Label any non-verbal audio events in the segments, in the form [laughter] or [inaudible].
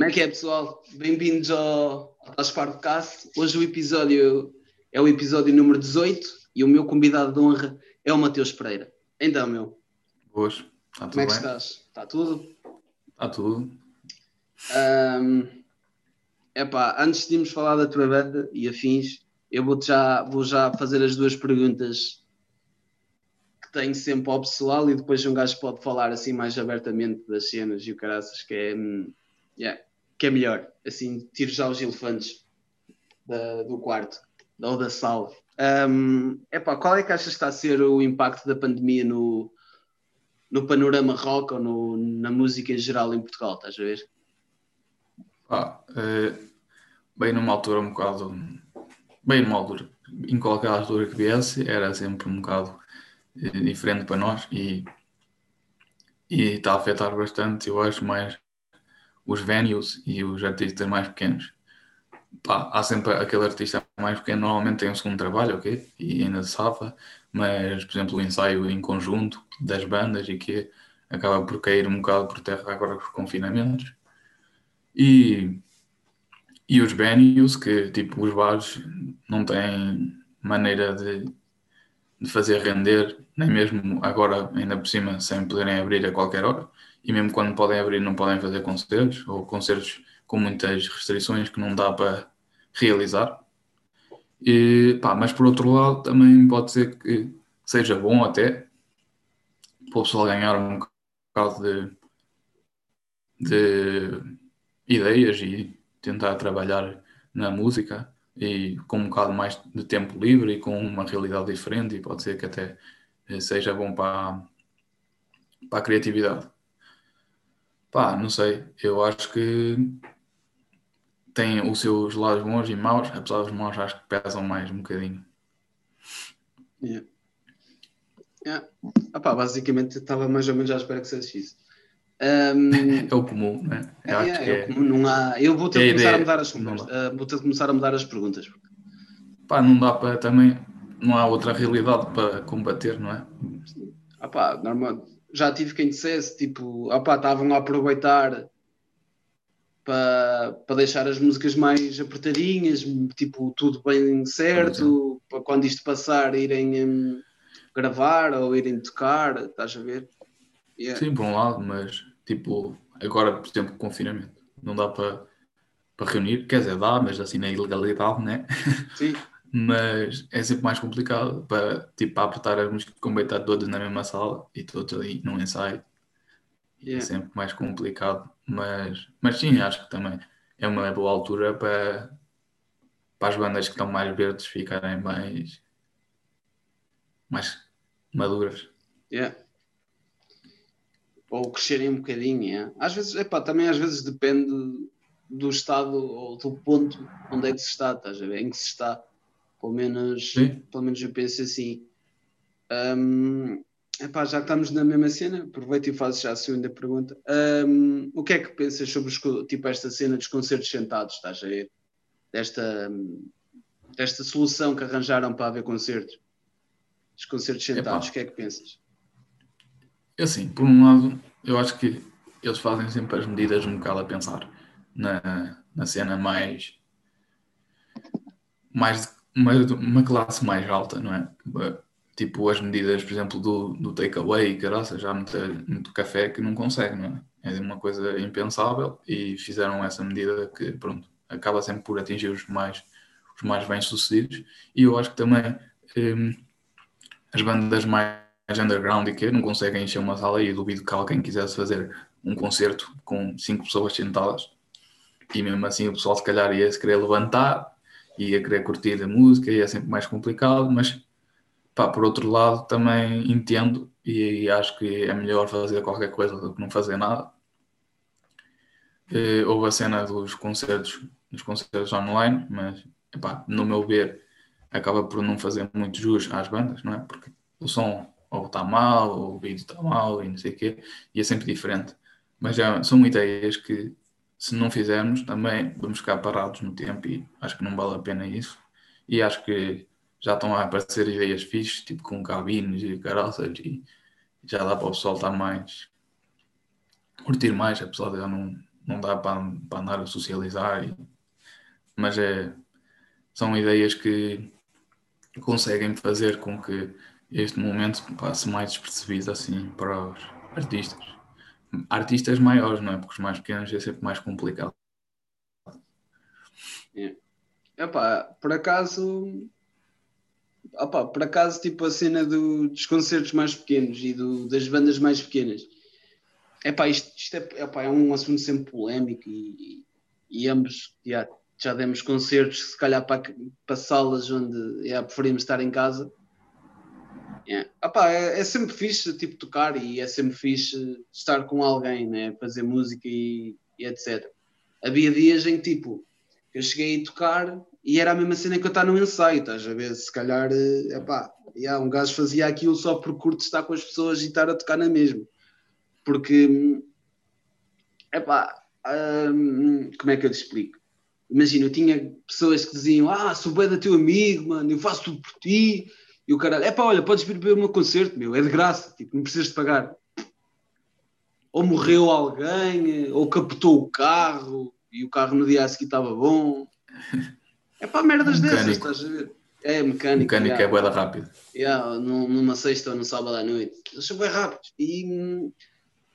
Como é que é, pessoal? Bem-vindos ao, ao Podcast. Hoje o episódio é o episódio número 18 e o meu convidado de honra é o Mateus Pereira. Então, meu. Boas. Está tudo Como é que bem? estás? Está tudo? Está tudo. Ahm, epá, antes de irmos falar da tua banda e afins, eu vou já, vou já fazer as duas perguntas que tenho sempre ao pessoal e depois um gajo pode falar assim mais abertamente das cenas e o caraças, que é, hum, yeah, que é melhor. Assim, tiro já os elefantes da- do quarto ou da sala. Ahm, epá, qual é que achas que está a ser o impacto da pandemia no, no panorama rock ou no- na música em geral em Portugal? Estás a ver? Eh, bem numa altura um bocado. Bem numa altura. Em qualquer altura que viesse, era sempre um bocado eh, diferente para nós e, e está a afetar bastante, eu acho, mais os venues e os artistas mais pequenos. Pá, há sempre aquele artista mais pequeno, normalmente tem um segundo trabalho, ok? E ainda safa, mas, por exemplo, o ensaio em conjunto das bandas e que acaba por cair um bocado por terra agora com os confinamentos. E, e os venues, que tipo os bares não têm maneira de, de fazer render, nem mesmo agora, ainda por cima, sem poderem abrir a qualquer hora. E mesmo quando podem abrir, não podem fazer concertos, ou concertos com muitas restrições que não dá para realizar. E, pá, mas por outro lado, também pode ser que seja bom até para o pessoal ganhar um bocado de, de ideias e tentar trabalhar na música e com um bocado mais de tempo livre e com uma realidade diferente e pode ser que até eh, seja bom para, para a criatividade. Pá, não sei, eu acho que tem os seus lados bons e maus, apesar dos maus acho que pesam mais um bocadinho. Yeah. Yeah. Ah pá, basicamente estava mais ou menos à espera que seja isso. Um, [laughs] É o comum, né? Eu acho yeah, que é é. como não há, eu vou ter é a que começar a mudar as conversas, ah, vou ter que começar a mudar as perguntas. Pá, não dá para também, não há outra realidade para combater, não é? Ah pá, normal, já tive quem dissesse, tipo, ah pá, estavam a aproveitar para, para deixar as músicas mais apertadinhas, tipo, tudo bem certo, para quando isto passar irem hum, gravar ou irem tocar, estás a ver? Yeah. Sim, por um lado, mas tipo, agora, por exemplo, confinamento, não dá para, para reunir, quer dizer, dá, mas assim na ilegalidade, né? Sim. [laughs] Mas é sempre mais complicado para, tipo, para apertar as músicas com estar todos na mesma sala e todos ali num ensaio. É Yeah. sempre mais complicado, mas, mas sim, acho que também é uma boa altura para, para as bandas que estão mais verdes ficarem mais, mais maduras. Yeah. Ou crescerem um bocadinho, yeah. às vezes, epá, também às vezes depende do estado ou do ponto onde é que se está, estás a ver? Em que se está. Pelo menos, Sim. pelo menos eu penso assim. Hum, epá, já que estamos na mesma cena, aproveito e faço já a segunda pergunta. Hum, o que é que pensas sobre os tipo, esta cena dos concertos sentados, estás a ver? Desta, desta solução que arranjaram para haver concertos. Os concertos sentados, o que é que pensas? É Assim, por um lado, eu acho que eles fazem sempre as medidas um bocado a pensar na, na cena mais, mais uma, uma classe mais alta, não é? Tipo as medidas, por exemplo, do, do takeaway e caraça, já há muita, muito café que não consegue, não é? É uma coisa impensável e fizeram essa medida que, pronto, acaba sempre por atingir os mais, os mais bem-sucedidos. E eu acho que também hum, as bandas mais underground e que não conseguem encher uma sala e duvido que alguém quisesse fazer um concerto com cinco pessoas sentadas e mesmo assim o pessoal se calhar ia se querer levantar ia querer curtir a música e é sempre mais complicado mas pá, por outro lado também entendo e acho que é melhor fazer qualquer coisa do que não fazer nada Eh, houve a cena dos concertos dos concertos online mas epá, no meu ver acaba por não fazer muito jus às bandas não é? porque o som ou está mal, ou o vídeo está mal, e não sei o quê, e é sempre diferente. Mas já são ideias que, se não fizermos, também vamos ficar parados no tempo e acho que não vale a pena isso. E acho que já estão a aparecer ideias fixes, tipo com cabines e caroças, e já dá para o pessoal estar mais. curtir mais, apesar de já não, não dá para, para andar a socializar, e, mas é, são ideias que conseguem fazer com que este momento passe mais despercebido assim para os artistas. Artistas maiores, não é? Porque os mais pequenos é sempre mais complicado. É. Epá, por acaso opa, por acaso tipo a cena do, dos concertos mais pequenos e do, das bandas mais pequenas epá, isto, isto é, epá, é um assunto sempre polémico e, e, ambos já, já demos concertos se calhar para, para salas onde já, preferimos estar em casa Yeah. Epá, é, é, sempre fixe tipo, tocar e é sempre fixe estar com alguém, né? fazer música e, e etc. Havia dias em que tipo, eu cheguei a tocar e era a mesma cena que eu estar no ensaio, estás a ver? Se calhar, é pá, yeah, um gajo fazia aquilo só por curto estar com as pessoas e estar a tocar na mesma. Porque, é pá, hum, como é que eu te explico? Imagina, eu tinha pessoas que diziam: Ah, sou bem da teu amigo, mano, eu faço tudo por ti e o caralho, é pá, olha, podes vir ver o meu concerto, meu, é de graça, tipo, não precisas de pagar. Ou morreu alguém, ou capotou o carro, e o carro no dia a seguir estava bom. [laughs] É pá, merdas um dessas, estás a ver? É mecânico. Mecânico yeah. é boeda rápido. Yeah, numa sexta ou no sábado à noite. Eles são bem rápidos. E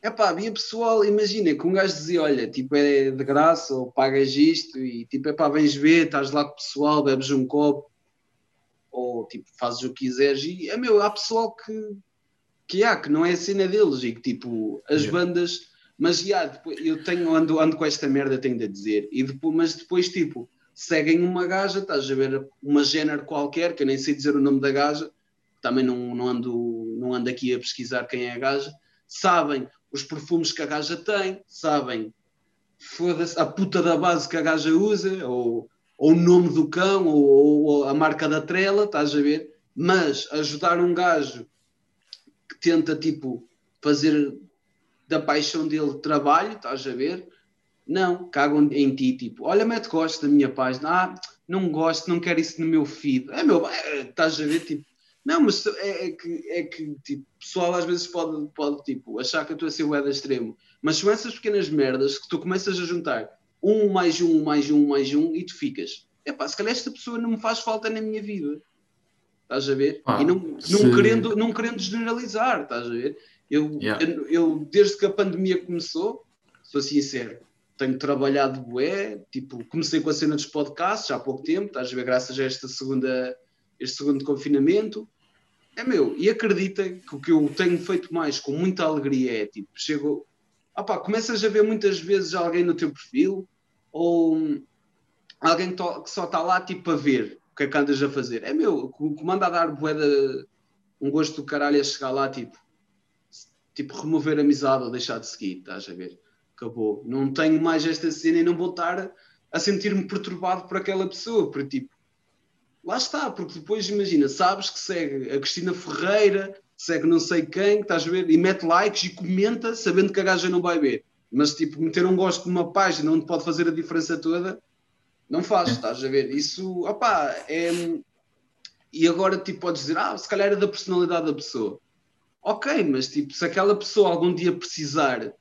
é pá, havia pessoal, imagina que um gajo dizia: Olha, tipo, é de graça, ou pagas isto, e tipo, é pá, vens ver, estás lá com o pessoal, bebes um copo, ou tipo, fazes o que quiseres, e é meu, há pessoal que, que há, que não é a cena deles, e que tipo, as yeah. bandas, mas já, depois, eu tenho, ando, ando com esta merda, tenho de dizer, e depois, mas depois, tipo, seguem uma gaja, estás a ver uma género qualquer, que eu nem sei dizer o nome da gaja, também não, não, ando, não ando aqui a pesquisar quem é a gaja, sabem os perfumes que a gaja tem, sabem foda-se a puta da base que a gaja usa, ou ou o nome do cão, ou, ou, a marca da trela, estás a ver? Mas ajudar um gajo que tenta, tipo, fazer da paixão dele trabalho, estás a ver? Não, cagam em ti, tipo, olha, mete gosto da minha página, ah, não gosto, não quero isso no meu feed. É meu, é, estás a ver, tipo, não, mas é, é, que, é que, tipo, pessoal às vezes pode, pode, tipo, achar que eu estou a ser o extremo, mas são essas pequenas merdas que tu começas a juntar um mais um, mais um, mais um, e tu ficas. Epá, se calhar esta pessoa não me faz falta na minha vida. Estás a ver? Ah, e não, não, querendo, não querendo generalizar, estás a ver? Eu, yeah. eu, eu, desde que a pandemia começou, sou sincero, tenho trabalhado bué, tipo, comecei com a cena dos podcasts há pouco tempo, estás a ver, graças a esta segunda, este segundo confinamento. É meu, e acredita que o que eu tenho feito mais com muita alegria é, tipo, chego, opá, começas a ver muitas vezes alguém no teu perfil, ou alguém que só está lá tipo a ver o que é que andas a fazer. É meu, o que manda a dar boeda, um gosto do caralho é chegar lá tipo, tipo remover amizade ou deixar de seguir, estás a ver? Acabou. Não tenho mais esta cena e não vou estar a sentir-me perturbado por aquela pessoa, porque tipo, lá está, porque depois imagina, sabes que segue a Cristina Ferreira, segue não sei quem, estás a ver, e mete likes e comenta sabendo que a gaja não vai ver. Mas, tipo, meter um gosto numa página onde pode fazer a diferença toda, não faz, estás a ver? Isso, opá, é. E agora, tipo, podes dizer, ah, se calhar é da personalidade da pessoa. Ok, mas, tipo, se aquela pessoa algum dia precisar,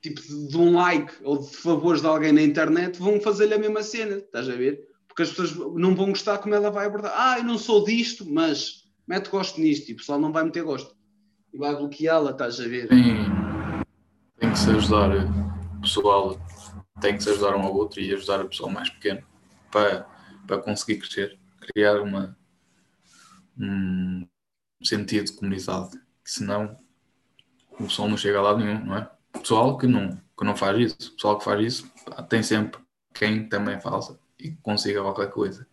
tipo, de um like ou de favores de alguém na internet, vão fazer-lhe a mesma cena, estás a ver? Porque as pessoas não vão gostar como ela vai abordar. Ah, eu não sou disto, mas mete gosto nisto, e o pessoal não vai meter gosto. E vai bloqueá-la, estás a ver? Sim tem que se ajudar o pessoal, tem que se ajudar um ao outro e ajudar o pessoal mais pequeno para, para conseguir crescer, criar uma, um sentido de comunidade, que senão o pessoal não chega a lado nenhum, não é? O pessoal que não, que não faz isso, o pessoal que faz isso tem sempre quem também faça e consiga qualquer coisa.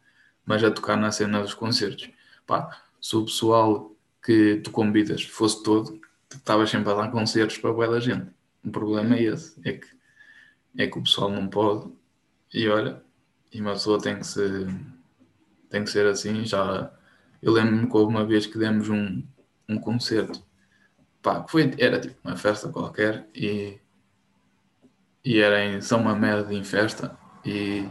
Mas a tocar na cena dos concertos, pá, se o pessoal que tu convidas fosse todo, estavas sempre a dar concertos para boa da gente. O problema é esse, é que, é que o pessoal não pode. E olha, e uma pessoa tem que ser, tem que ser assim. Já, eu lembro-me que houve uma vez que demos um, um concerto, pá, foi, era tipo uma festa qualquer e, e era em São Mamede em festa e,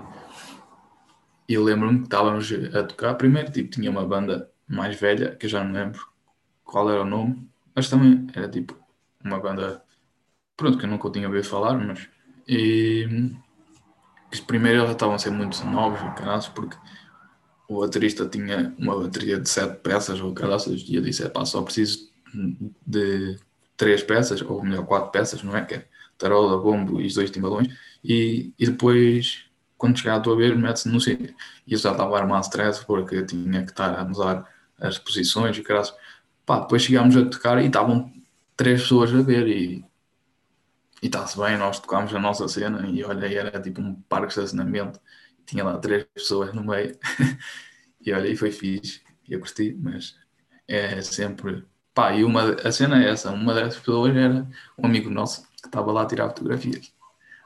e lembro-me que estávamos a tocar. Primeiro tipo, tinha uma banda mais velha, que eu já não lembro qual era o nome, mas também era tipo uma banda pronto, que eu nunca tinha ouvido falar, mas E primeiro eles estavam a ser muito novos, caras, porque o baterista tinha uma bateria de sete peças ou caraças, e eu disse: pá, só preciso de três peças, ou melhor, quatro peças, não é? Que é tarola, bombo e os dois timbalões, e, e depois, quando chegar a tua vez, mete-se no sítio. E eu já estava a armar stress porque tinha que estar a mudar as posições e caras. Pá, depois chegámos a tocar e estavam três pessoas a ver e e está-se bem, nós tocámos a nossa cena e olha, era tipo um parque de estacionamento, tinha lá três pessoas no meio. [laughs] E olha, e foi fixe, eu curti, mas é sempre pá, e uma, a cena é essa, uma dessas pessoas era um amigo nosso que estava lá a tirar fotografias,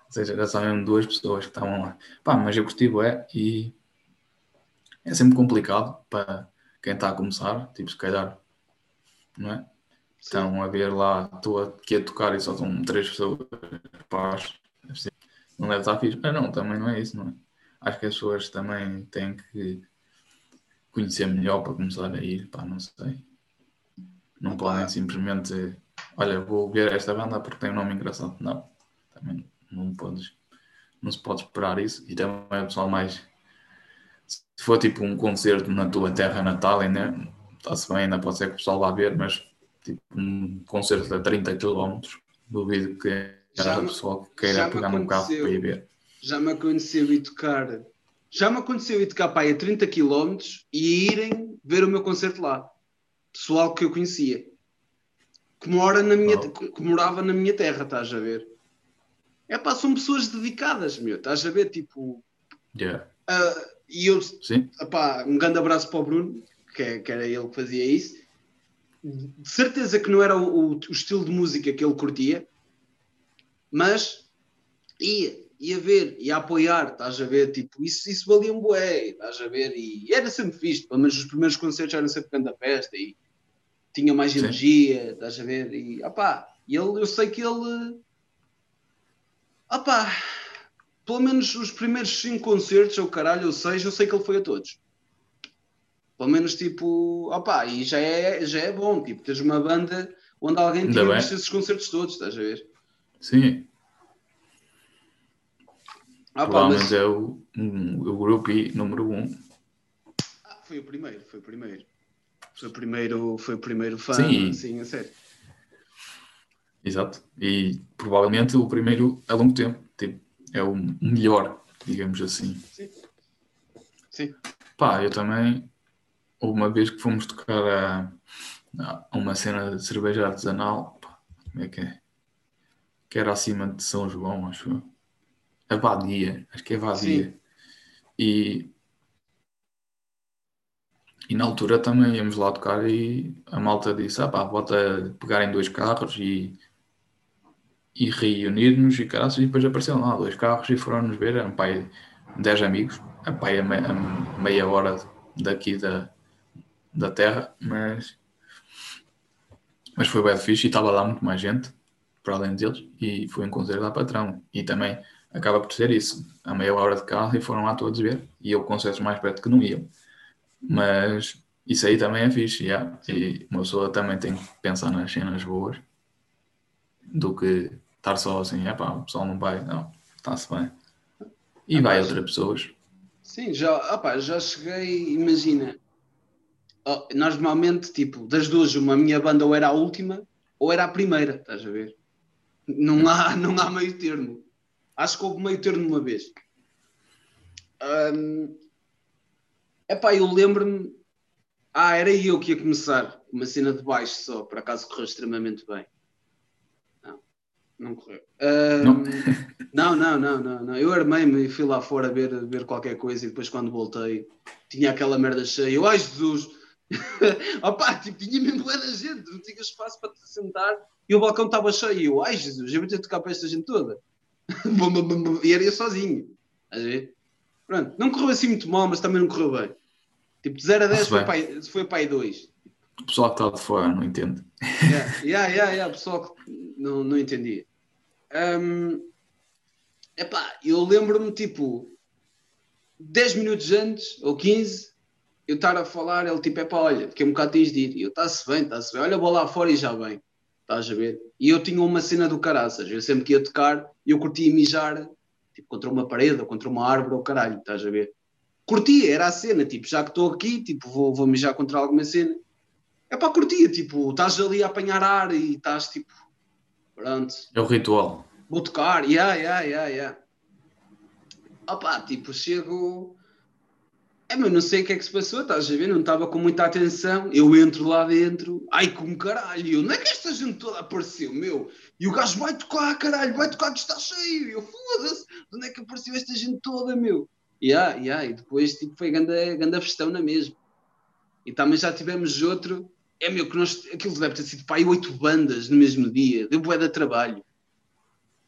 ou seja, era só mesmo duas pessoas que estavam lá, pá, mas eu curti, é, e é sempre complicado para quem está a começar, tipo, se calhar, não é? Estão a ver lá, estou aqui a tocar e só estão três pessoas. Não deve estar fixe. Mas não, também não é isso, não é? Acho que as pessoas também têm que conhecer melhor para começar a ir, pá, não sei. Não podem simplesmente, olha, vou ver esta banda porque tem um nome engraçado. Não, também não podes, não se pode esperar isso. E também o pessoal mais, se for tipo um concerto na tua terra natal, ainda está-se bem, ainda pode ser que o pessoal vá ver, mas tipo um concerto de 30 km, duvido que haja pessoal que queira pegar num carro para ir ver. Já me aconteceu ir tocar, já me aconteceu ir tocar para aí a 30 km e irem ver o meu concerto lá. Pessoal que eu conhecia. Que, mora na minha, oh. que morava na minha terra, estás a ver? É pá, são pessoas dedicadas, meu, estás a ver? Tipo. Yeah. Uh, e eu, Sim. Epá, um grande abraço para o Bruno, que, é, que era ele que fazia isso de certeza que não era o, o, o, estilo de música que ele curtia, mas ia, ia ver, ia apoiar, estás a ver, tipo, isso, isso valia um bué, estás a ver, e era sempre fixe, pelo menos os primeiros concertos eram sempre canta festa e tinha mais Sim. energia, estás a ver, e opá, e ele, eu sei que ele, opá, pelo menos os primeiros cinco concertos, ou caralho, ou seis, eu sei que ele foi a todos. Pelo menos tipo, opá, e já é, já é bom, tipo, teres uma banda onde alguém visto esses concertos todos, estás a ver? Sim. Ah, Provavelmente mas... é o, o grupo número 1. Um. Ah, foi o primeiro, foi o primeiro. Foi o primeiro, foi o primeiro fã, Sim. assim, a sério. Exato. E provavelmente o primeiro a longo tempo. Tipo, é o melhor, digamos assim. Sim. Sim. Pá, eu também Houve uma vez que fomos tocar a, a uma cena de cerveja artesanal, como é que é? Que era acima de São João, acho eu. A Vadia, acho que é Vadia. E, e na altura também íamos lá tocar e a malta disse: ah pá, bota pegar em dois carros e, e reunir-nos e caras, e depois apareceram lá dois carros e foram-nos ver, eram pai 10 amigos, a pai a meia hora daqui da, da terra, mas, mas foi bem fixe e estava lá muito mais gente para além deles e foi um concerto da patrão. E também acaba por ser isso, a meia hora de carro e foram lá todos ver e eu concertos mais perto que não iam. Mas isso aí também é fixe yeah. e uma pessoa também tem que pensar nas cenas boas do que estar só assim, é pá, o pessoal não vai, não, está-se bem. E vai outras pessoas Sim, já, opa, já cheguei, imagina, nós normalmente, tipo, das duas, uma, a minha banda ou era a última ou era a primeira, estás a ver? Não há, [laughs] não há meio termo. Acho que houve meio termo uma vez. Um, epá, eu lembro-me. Ah, era eu que ia começar. Uma cena de baixo só, por acaso correu extremamente bem. Não, não correu. Um, não. [laughs] não, não, não, não, não. Eu armei-me e fui lá fora ver, ver qualquer coisa e depois quando voltei tinha aquela merda cheia. Eu, ai Jesus, [laughs] Opa, tipo, tinha mesmo da gente, não tinha espaço para te sentar e o balcão estava cheio. E eu, ai Jesus, eu vou ter de tocar para esta gente toda. [laughs] e era eu sozinho. A ver? Pronto, não correu assim muito mal, mas também não correu bem. Tipo, de 0 a 10 foi para, foi para aí 2. O pessoal que está de fora não entende. Yeah, [laughs] yeah, yeah, yeah, o pessoal que não, não entendia. Um, epá, eu lembro-me, tipo, 10 minutos antes, ou 15, eu estar a falar, ele tipo, é pá, olha, fiquei um bocado tens de ir. E eu, está-se bem, está-se bem, olha, vou lá fora e já vem. estás a ver? E eu tinha uma cena do caraças, eu sempre que ia tocar, eu curtia mijar tipo, contra uma parede ou contra uma árvore ou caralho, estás a ver? Curtia, era a cena, tipo, já que estou aqui, tipo, vou, vou mijar contra alguma cena. É para curtir, tipo, estás ali a apanhar ar e estás tipo, pronto. É o ritual. Vou tocar, yeah, yeah, yeah, yeah. Opa, tipo, chego. É, mas não sei o que é que se passou, estás a ver? Não estava com muita atenção. Eu entro lá dentro, ai como caralho, onde é que esta gente toda apareceu, meu? E o gajo vai tocar, caralho, vai tocar que está cheio. Eu foda-se, onde é que apareceu esta gente toda, meu? Yeah, yeah, e depois tipo, foi grande, grande festão na mesma. E também já tivemos outro, é meu, que nós, aquilo deve ter sido pai oito bandas no mesmo dia, deu bué de trabalho.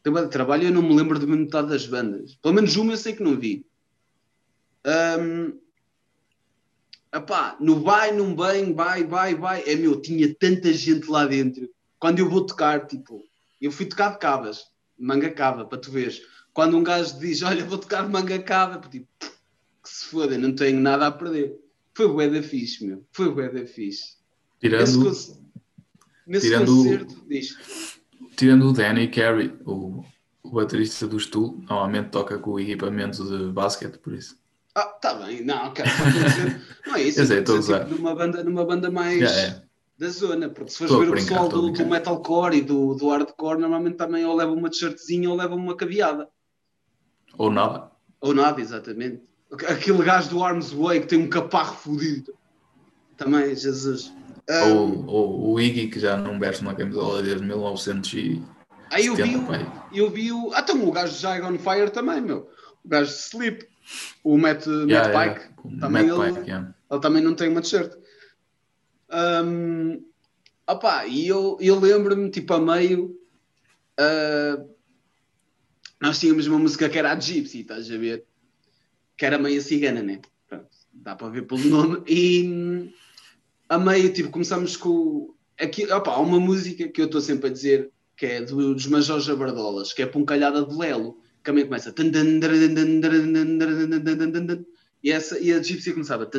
Deu bué de trabalho eu não me lembro de metade das bandas. Pelo menos uma eu sei que não vi. Um, epá, no vai, não bem, vai, vai, vai. É meu, tinha tanta gente lá dentro. Quando eu vou tocar, tipo, eu fui tocar de cabas, manga cava, para tu veres quando um gajo diz, olha, vou tocar manga cava, tipo, que se foda, não tenho nada a perder. Foi bué da fixe, meu. Foi bué da fixe. Tirando, Esse, nesse tirando, concerto, diz. Tirando o Danny Carey, o, o baterista do Stool, normalmente toca com o equipamento de basquete, por isso. Ah, tá bem, não, cara, não é isso. Eu sei, estou dizer, tipo, numa, banda, numa banda mais Já é. da zona, porque se fores ver o brincar, pessoal estou a do, do metalcore e do, do hardcore, normalmente também ou levam uma t-shirtzinha ou levam uma caveada. Ou nada. Ou nada, exatamente. Aquele gajo do Arms Way que tem um caparro fodido. Também, Jesus. Ah, Ou, ou o Iggy, que já não veste uma camisola desde 1970, aí eu vi, o- eu vi o. Ah, então o gajo de Jai on Fire também, meu. O gajo de Sleep. O Matt, Matt Yeah, Pike. yeah. Também Matt ele- Pike. Ele também não tem uma t-shirt. Um, opá, e eu, eu lembro-me, tipo, a meio. ah, nós tínhamos uma música que era a Gypsy, estás a ver? Que era meio cigana, né? Pronto, dá para ver pelo nome. E a meio, tipo, começamos com. Aqui, opá, há uma música que eu estou sempre a dizer que é do- dos Majores Jabardolas, que é Poncalhada de Lelo, que começa. E, essa, e a Gypsy começava.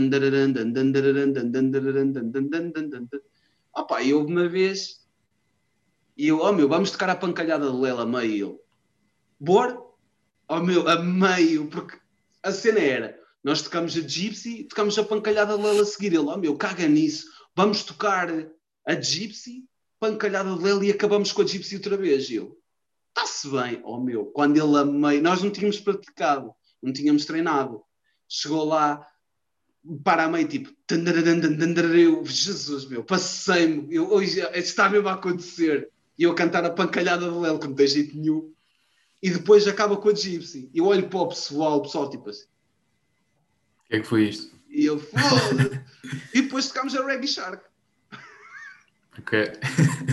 Opa, e houve uma vez. E eu, oh meu, vamos tocar a pancalhada de Lela meio. E eu, bora? Oh meu, a meio, porque a cena era. Nós tocamos a Gypsy, tocamos a pancalhada de Lela a seguir. Ele, oh meu, caga nisso. Vamos tocar a Gypsy, pancalhada de Lela e acabamos com a Gypsy outra vez. E eu, está-se bem, oh meu, quando ele a meio, nós não tínhamos praticado, não tínhamos treinado. Chegou lá, para a meio, tipo, eu, Jesus, meu, passei-me, eu, hoje isto está mesmo a acontecer. E eu a cantar a pancalhada do Lelo, que não tem jeito nenhum. E depois acaba com a Gypsy. Eu olho para o pessoal, o pessoal, tipo assim, O que é que foi isto? e eu, foda E depois tocámos a Reggae Shark. Ok.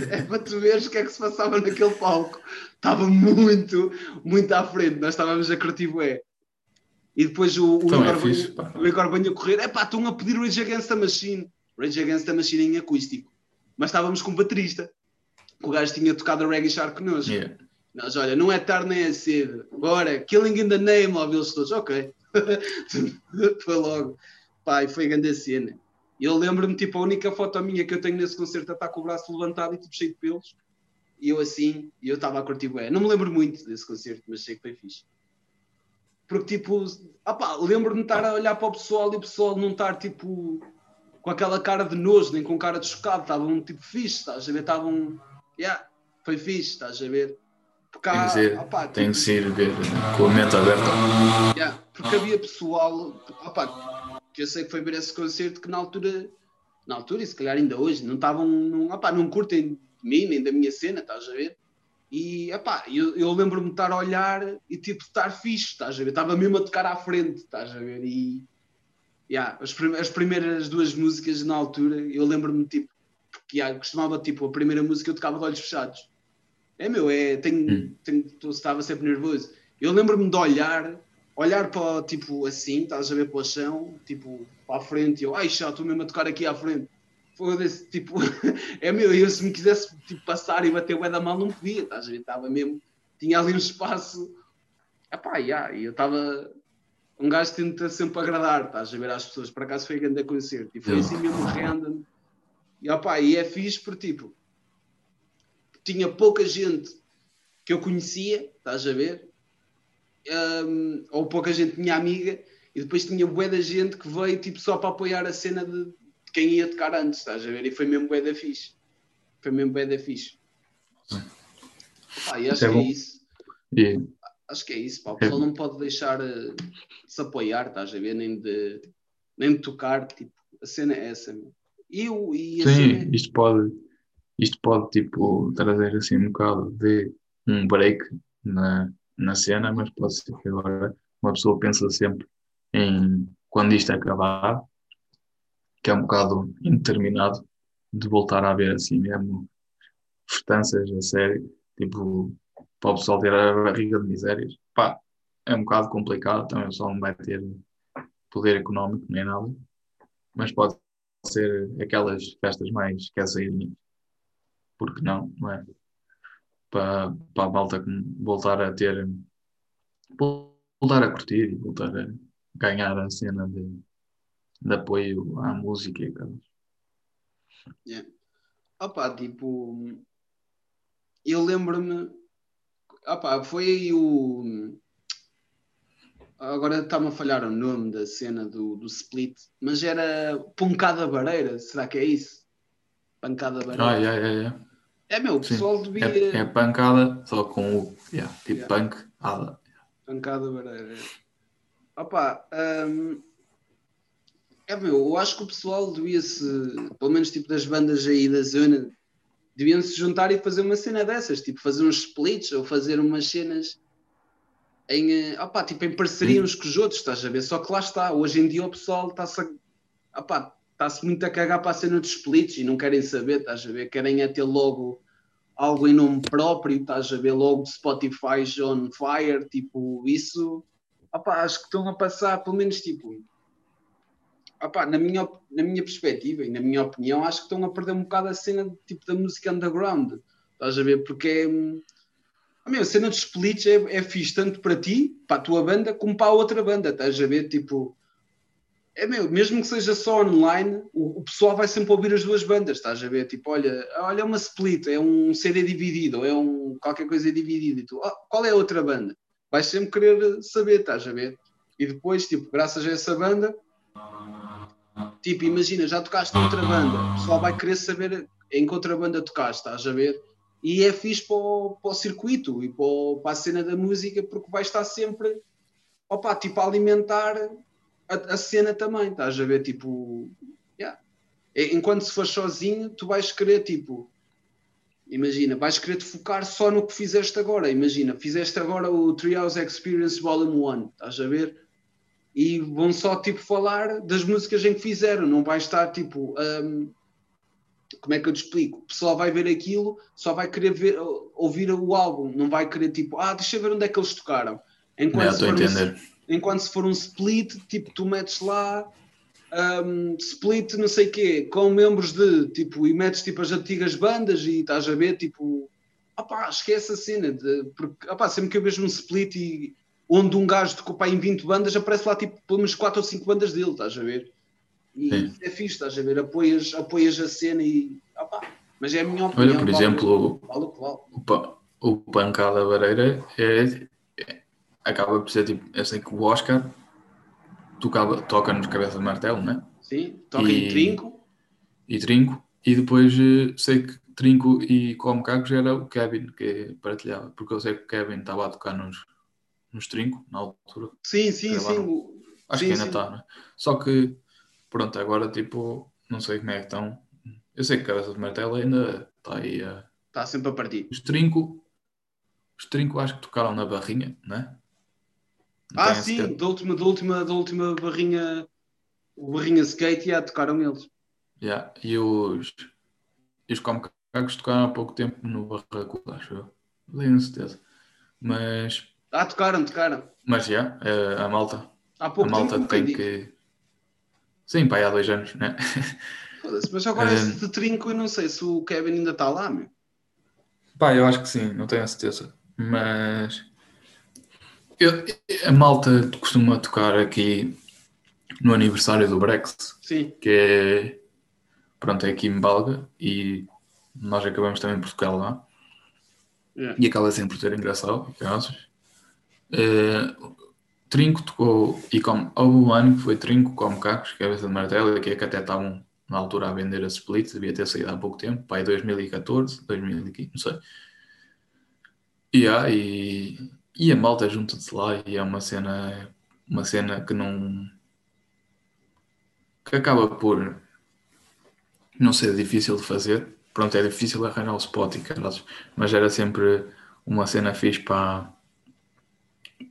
É para tu veres o que é que se passava naquele palco. Estava muito, muito à frente. Nós estávamos a curtir bué. E depois o, o, Então é Igor, fixe, vinha, pá. o Igor a correr. É pá, estão a pedir Rage Against the Machine. Rage Against the Machine em acústico. Mas estávamos com um baterista. O gajo tinha tocado a Reggae Shark connosco. Yeah. Nós, olha, não é tarde nem é cedo. Bora, Killing in the Name, ouvi-los todos. Ok. [laughs] foi logo. Pá, e foi grande a cena. E eu lembro-me, tipo, a única foto minha que eu tenho nesse concerto é estar com o braço levantado e tipo cheio de pelos. E eu assim, e eu estava a curtir bué. Não me lembro muito desse concerto, mas sei que foi fixe. Porque, tipo, opá, lembro-me de estar a olhar para o pessoal e o pessoal não estar, tipo, com aquela cara de nojo, nem com cara de chocado. Estavam, tipo, fixe, estás a ver? Estavam, yeah, foi fixe, estás a ver? Porque Tem que ser, opá, tem tipo, que ser ver com a mente aberta. Yeah, porque havia pessoal, opá, que eu sei que foi ver esse concerto que na altura, na altura e se calhar ainda hoje, não estavam, não, opá, não curtem de mim nem da minha cena, estás a ver? E opá, eu, eu lembro-me de estar a olhar e tipo estar fixe, estás a ver? Estava mesmo a tocar à frente, estás a ver? E yeah, as, prim- as primeiras duas músicas na altura, eu lembro-me tipo, porque yeah, costumava tipo, a primeira música eu tocava de olhos fechados. É meu, é, tenho, Hum. tenho, estava sempre nervoso. Eu lembro-me de olhar, olhar para tipo assim, estás a ver para o chão, tipo para a frente, e eu, ai, já estou mesmo a tocar aqui à frente. Foda-se, tipo, [laughs] é meu, eu se me quisesse tipo, passar e bater o da mal, não podia, estás a ver? Estava mesmo, tinha ali um espaço. Epá, yeah, e eu estava. Um gajo tenta sempre agradar, estás a ver às pessoas. Por acaso foi grande concerto e foi Sim. assim mesmo random. E, opá, e é fixe por tipo, tinha pouca gente que eu conhecia, estás a ver? Um, ou pouca gente minha amiga, e depois tinha bué da gente que veio tipo só para apoiar a cena de, de quem ia tocar antes, estás a ver? E foi mesmo bué da fixe. Foi mesmo bué da fixe. Pá, e acho É que bom. é isso. E, Acho que é isso, pá. O pessoal não pode deixar eh, de se apoiar, estás a ver? Nem de, nem de tocar, tipo, a cena é essa, meu. E, o, e a sim, cena, isto pode, isto pode tipo, trazer assim um bocado de um break na, na cena, mas pode ser que agora uma pessoa pensa sempre em quando isto acabar, que é um bocado indeterminado de voltar a haver assim mesmo festanças a sério, tipo, para o pessoal ter a barriga de misérias. Pá, é um bocado complicado, também o pessoal não vai ter poder económico nem nada, mas pode ser aquelas festas mais caseirinhas. Porque não, não é? Para, para a malta voltar a ter, voltar a curtir e voltar a ganhar a cena de, de apoio à música e aquelas. opá, tipo, eu lembro-me, opá, foi aí o. Agora está-me a falhar o nome da cena do, do split, mas era Pancada Bareira, será que é isso? Pancada Bareira. Ah, yeah, yeah, yeah. É meu, o Sim. pessoal devia. É, é pancada, só com o. Yeah, tipo Yeah. punk, ada. Pancada Bareira. Opa, hum, é meu, eu acho que o pessoal devia-se, pelo menos tipo das bandas aí da zona, deviam se juntar e fazer uma cena dessas, tipo fazer uns splits ou fazer umas cenas em, eh, opá, tipo, em parceria Sim. uns com os outros, estás a ver? Só que lá está, hoje em dia o pessoal está-se a, opá, está-se muito a cagar para a cena dos splits e não querem saber, estás a ver? Querem é ter logo algo em nome próprio, estás a ver logo Spotify on fire, tipo, isso opá, acho que estão a passar, pelo menos tipo, opá, na, minha, na minha perspectiva e na minha opinião, acho que estão a perder um bocado a cena tipo, da música underground, estás a ver? Porque é. ah, a cena dos splits é, é fixe tanto para ti, para a tua banda, como para a outra banda, estás a ver? Tipo, é meu, mesmo que seja só online, o, o pessoal vai sempre ouvir as duas bandas, estás a ver? Tipo, olha, olha é uma split, é um CD dividido, ou é um qualquer coisa dividida, e tu, "Ah, qual é a outra banda? Vais sempre querer saber, estás a ver? E depois, tipo, graças a essa banda, tipo, imagina, já tocaste noutra banda, o pessoal vai querer saber em que outra banda tocaste, estás a ver? E é fixe para o, para o circuito e para, para a cena da música, porque vai estar sempre, opa, tipo, a alimentar a, a cena também, estás a ver? Tipo, yeah. Enquanto se fores sozinho, tu vais querer, tipo, imagina, vais querer te focar só no que fizeste agora. Imagina, fizeste agora o Treehouse Experience Volume 1, estás a ver? E vão só, tipo, falar das músicas em que fizeram, não vai estar, tipo, hum, como é que eu te explico? O pessoal vai ver aquilo, só vai querer ver, ouvir o álbum, não vai querer, tipo, ah, deixa eu ver onde é que eles tocaram. Enquanto se for um- entender. Enquanto se for um split, tipo, tu metes lá um, split não sei quê, com membros de, tipo, e metes tipo as antigas bandas e estás a ver, tipo, opá, esquece a cena, de, porque, opá, sempre que eu vejo um split e onde um gajo tocou pá, em 20 bandas, aparece lá tipo pelo menos 4 ou 5 bandas dele, estás a ver? E Sim. é fixe, estás a ver? Apoias, apoias a cena e, opá, mas é a minha opinião. Olha, por exemplo, vale o vale. o, pa- o Pancada Vareira é- acaba por ser tipo, eu sei que o Oscar tocava, toca nos cabeça de martelo, né? Sim, toca em E- trinco, E Trinco, e depois eh, sei que Trinco e Como Cacos era o Kevin que partilhava, porque eu sei que o Kevin estava a tocar nos, nos Trinco na altura. sim, sim, sim. o- Acho sim, que ainda está, né? Só que, pronto, agora tipo, não sei como é que estão. Eu sei que Cabeça de Martelo ainda está aí a. Está sempre a partir. Os Trinco, os Trinco acho que tocaram na Barrinha, né? Ah, sim, da última, da última, da última barrinha, o barrinha skate, já tocaram eles. Yeah. E os, e os Como Cacos tocaram há pouco tempo no Barracuda, acho eu. Não tenho certeza. Mas, Ah, tocaram, tocaram. mas já, eh, a malta, Há a pouco malta tempo, tem que. Sim, pá, há dois anos, né? [laughs] Mas agora Eh, esse de trinco, eu não sei se o Kevin ainda está lá, meu. Pá, eu acho que sim, não tenho a certeza. Mas eu- a malta costuma tocar aqui no aniversário do Brex, Sim, que é pronto, é aqui em Balga e nós acabamos também por tocar lá. Yeah. e acaba sempre por ser engraçado, casos. Uh, Trinco tocou e como houve um ano que foi Trinco como Cacos, cabeça de martelo, que é que até estavam na altura a vender as splits, devia ter saído há pouco tempo, pai 2014, 2015, não sei. Yeah, e, e a malta junta-se lá e é uma cena, uma cena que não que acaba por não ser difícil de fazer. Pronto, é difícil arranjar o spot e caras, mas era sempre uma cena fixe para,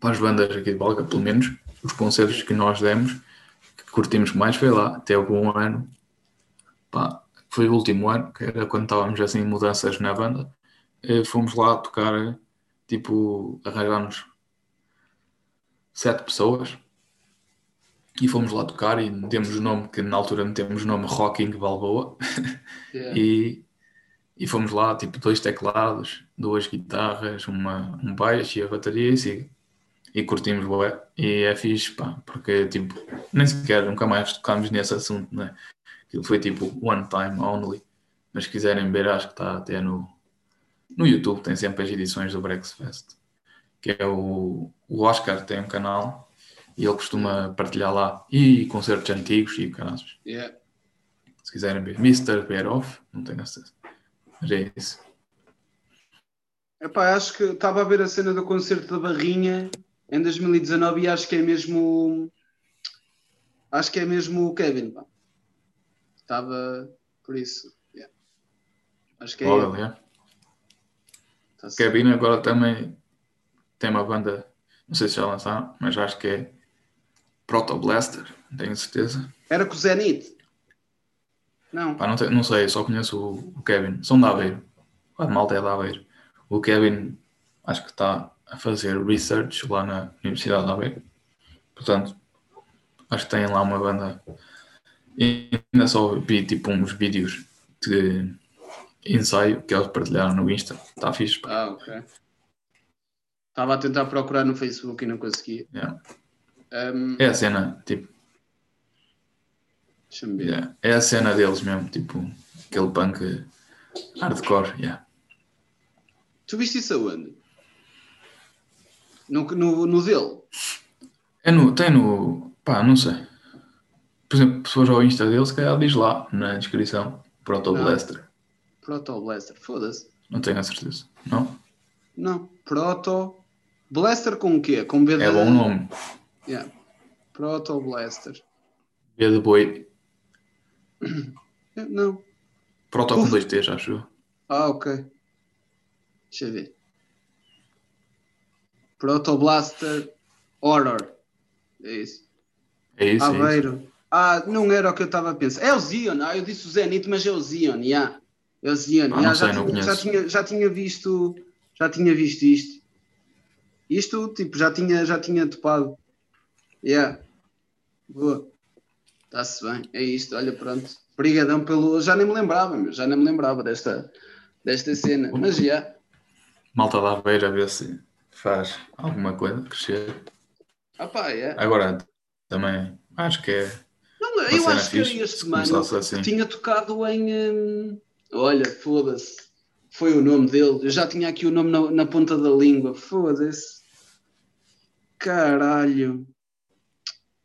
para as bandas aqui de Balga, pelo menos os concertos que nós demos, que curtimos mais foi lá, até algum ano, pá, foi o último ano, que era quando estávamos assim em mudanças na banda, fomos lá tocar, tipo, arranjámos sete pessoas e fomos lá tocar e demos o nome, que na altura metemos o nome Rocking Balboa [laughs] Yeah. e, e fomos lá, tipo, dois teclados, duas guitarras, uma, um baixo e a bateria e siga. E curtimos bué. E é fixe, pá, porque, tipo, nem sequer nunca mais tocámos nesse assunto, né? Aquilo foi tipo one time only. Mas se quiserem ver, acho que está até no, no YouTube, tem sempre as edições do Brexfest. Que é o, o Oscar tem um canal e ele costuma partilhar lá. E concertos antigos e canais. Yeah. Se quiserem ver. Mr. Bear Off, não tenho certeza. Mas é isso. Epá, acho que estava a ver a cena do concerto da Barrinha em 2019 e acho que é mesmo. Acho que é mesmo o Kevin. Pá. Estava por isso. yeah. Acho que é é. Tá. Kevin agora também tem uma banda, não sei se já lançaram, mas acho que é Proto Blaster, não tenho certeza. Era com o Zenith? Não. Pá, não, te- não sei, só conheço o, o Kevin. São de Aveiro. A malta é de Aveiro. O Kevin acho que está a fazer research lá na Universidade de Aveiro. Portanto, acho que tem lá uma banda. E ainda só vi tipo uns vídeos de ensaio que eles partilharam no Insta. Está fixe. pá. Ah, ok. Estava a tentar procurar no Facebook e não conseguia. Yeah. Um, É a cena, tipo, Deixa-me ver. yeah, é a cena deles mesmo, tipo, aquele punk hardcore, yeah. Tu viste isso aonde? No, no, no dele? É no, tem no, pá, não sei. Por exemplo, fores ao Insta deles, se calhar diz lá na descrição, Proto. Blaster. Proto Blaster. Foda-se. Não tenho a certeza. Não? Não. Proto Blaster com o quê? Com B de... É bom nome. Yeah. Proto Blaster. B de boi. [coughs] Não. Proto com dois T's, acho eu. Ah, ok. Deixa eu ver. Proto Blaster Horror. É isso. É isso, é isso. Aveiro. Ah, não era o que eu estava a pensar. É o Zion. Ah, eu disse o Zenith, mas é o Zion. Yeah. Zion. Ah, Yeah, já, sei, já, tinha, já tinha visto. Já tinha visto isto. Isto, tipo, já tinha, já tinha topado. Yeah. Boa. Está-se bem. É isto. Olha, pronto. Obrigadão pelo. Já nem me lembrava, meu. Já nem me lembrava desta, desta cena. Mas já. Malta da Aveira a ver se faz alguma coisa, crescer. Ah, pá, é. Agora, também, acho que é Não, eu acho que era fixe, este se mano começasse que assim. tinha tocado em. hum, olha, foda-se. Foi o nome dele. Eu já tinha aqui o nome na, na ponta da língua. Foda-se. Caralho.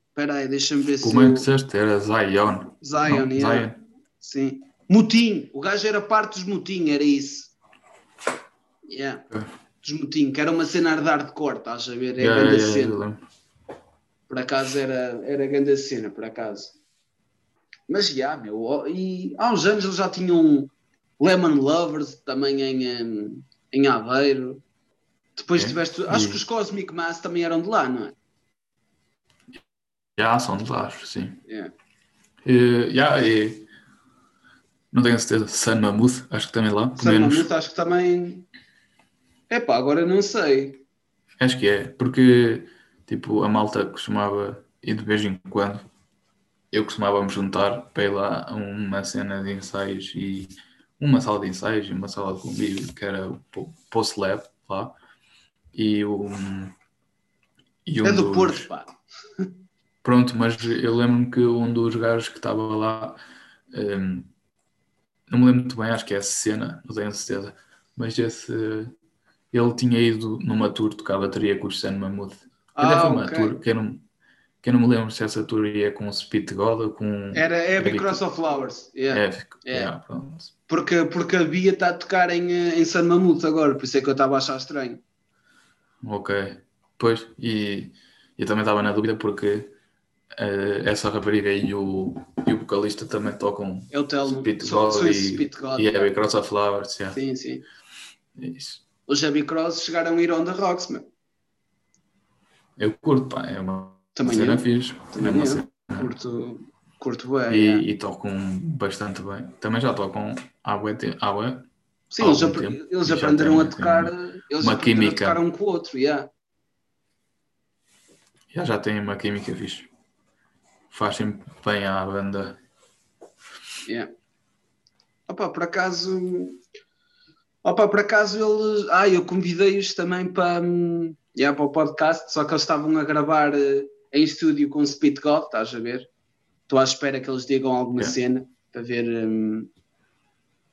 Espera aí, deixa-me ver se. Como é eu- que disseste? Era Zion. Zion, Não, yeah. Zion. Sim. Mutim. O gajo era parte dos Mutim, era isso. Yeah. Ok. Dos Mutim, que era uma cena de hardcore, estás a ver? É Yeah, grande yeah, yeah, cena. lembro. Por acaso era, era grande cena, por acaso. Mas já, meu, ó, e há uns anos eles já tinham Lemon Lovers também em, em, Aveiro. Depois É, tiveste. Acho e- que os Cosmic Mass também eram de lá, não é? Já são de lá, sim. Yeah. E, já, e não tenho certeza. Sun Mammoth, acho que também lá. Sam menos, Mammoth acho que também. Epá, agora não sei. acho que é. Porque, tipo, a malta costumava ir de vez em quando. Eu costumava me juntar para ir lá a uma cena de ensaios e uma sala de ensaios e uma sala de convívio que era o Po- Post Lab lá. E o. E um é do dos- Porto, pá. Pronto, mas eu lembro-me que um dos gajos que estava lá, hum, não me lembro muito bem, acho que é a cena, não tenho certeza, mas esse, ele tinha ido numa tour tocar bateria com o Sam Mammoth. Ah, Até foi uma ok. tour, que eu não, que eu não me lembro se essa tour ia com o Speed God ou com. Era Heavy Cross of Flowers. yeah. É, É. yeah, pronto. Porque, porque a Bia está a tocar em, eh, em San Mamute agora, por isso é que eu estava a achar estranho. Ok. Pois, e eu também estava na dúvida porque eh, essa rapariga e o, e o vocalista também tocam É o Telmo. Speed God e, Speed God. e Heavy Cross of Flowers. Yeah. Sim, sim. Isso. Os Heavy Cross chegaram a ir on the rocks, meu. Eu curto, pá, é uma Também eu. fixe. Também é eu. cena- Curto, curto bem. E, yeah. e tocam bastante bem. Também já tocam há bué. Sim, eles, apre- tempo. eles aprenderam a tocar. Eles uma química. a tocar um com o outro, yeah. Já já tem uma química fixe. Faz sempre bem à banda. Yeah. Opa, por acaso. Opa, por acaso eles. Ah, eu convidei-os também para, hum, yeah, para o podcast, só que eles estavam a gravar eh, em estúdio com o Speed God, estás a ver? Estou à espera que eles digam alguma Yeah. cena para ver, hum,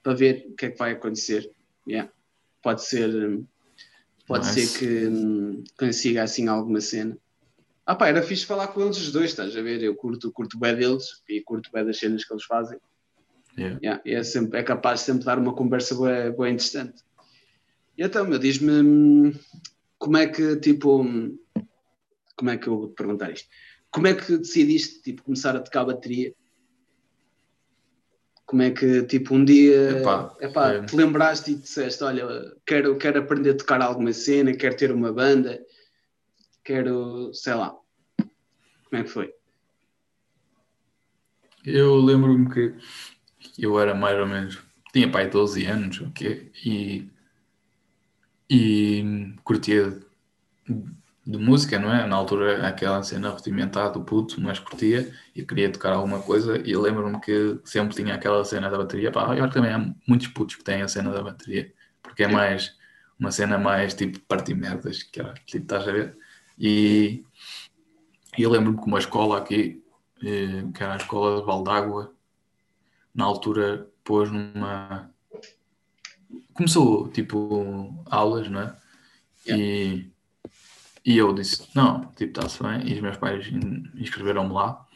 para ver o que é que vai acontecer. Yeah. Pode ser. hum, Pode Nice. ser que hum, consiga assim alguma cena. Ah pá, era fixe falar com eles os dois, estás a ver? Eu curto, curto bem deles e curto bem das cenas que eles fazem. Yeah. Yeah, é, sempre, é capaz de sempre dar uma conversa boa, boa interessante. E então, meu, diz-me hum, como é que, tipo, hum, como é que eu vou te perguntar isto? Como é que decidiste, tipo, começar a tocar bateria? Como é que, tipo, um dia Epá, epá, é- te lembraste e disseste, olha, quero, quero aprender a tocar alguma cena, quero ter uma banda, quero, sei lá. Como é que foi? Eu lembro-me que eu era mais ou menos. Tinha pai 12 anos, ok? E. E curtia de, música, não é? Na altura, aquela cena rudimentar do puto, mas curtia e queria tocar alguma coisa. E lembro-me que sempre tinha aquela cena da bateria. Pá, eu acho que também há muitos putos que têm a cena da bateria, porque é mais uma cena mais tipo partir merdas, que era, tipo, estás a ver? E, e eu lembro-me que uma escola aqui, eh, que era a escola de Valdágua, na altura pôs numa. Começou tipo aulas, não é? E, e eu disse: Não, tipo, está-se bem. E os meus pais in- inscreveram-me lá.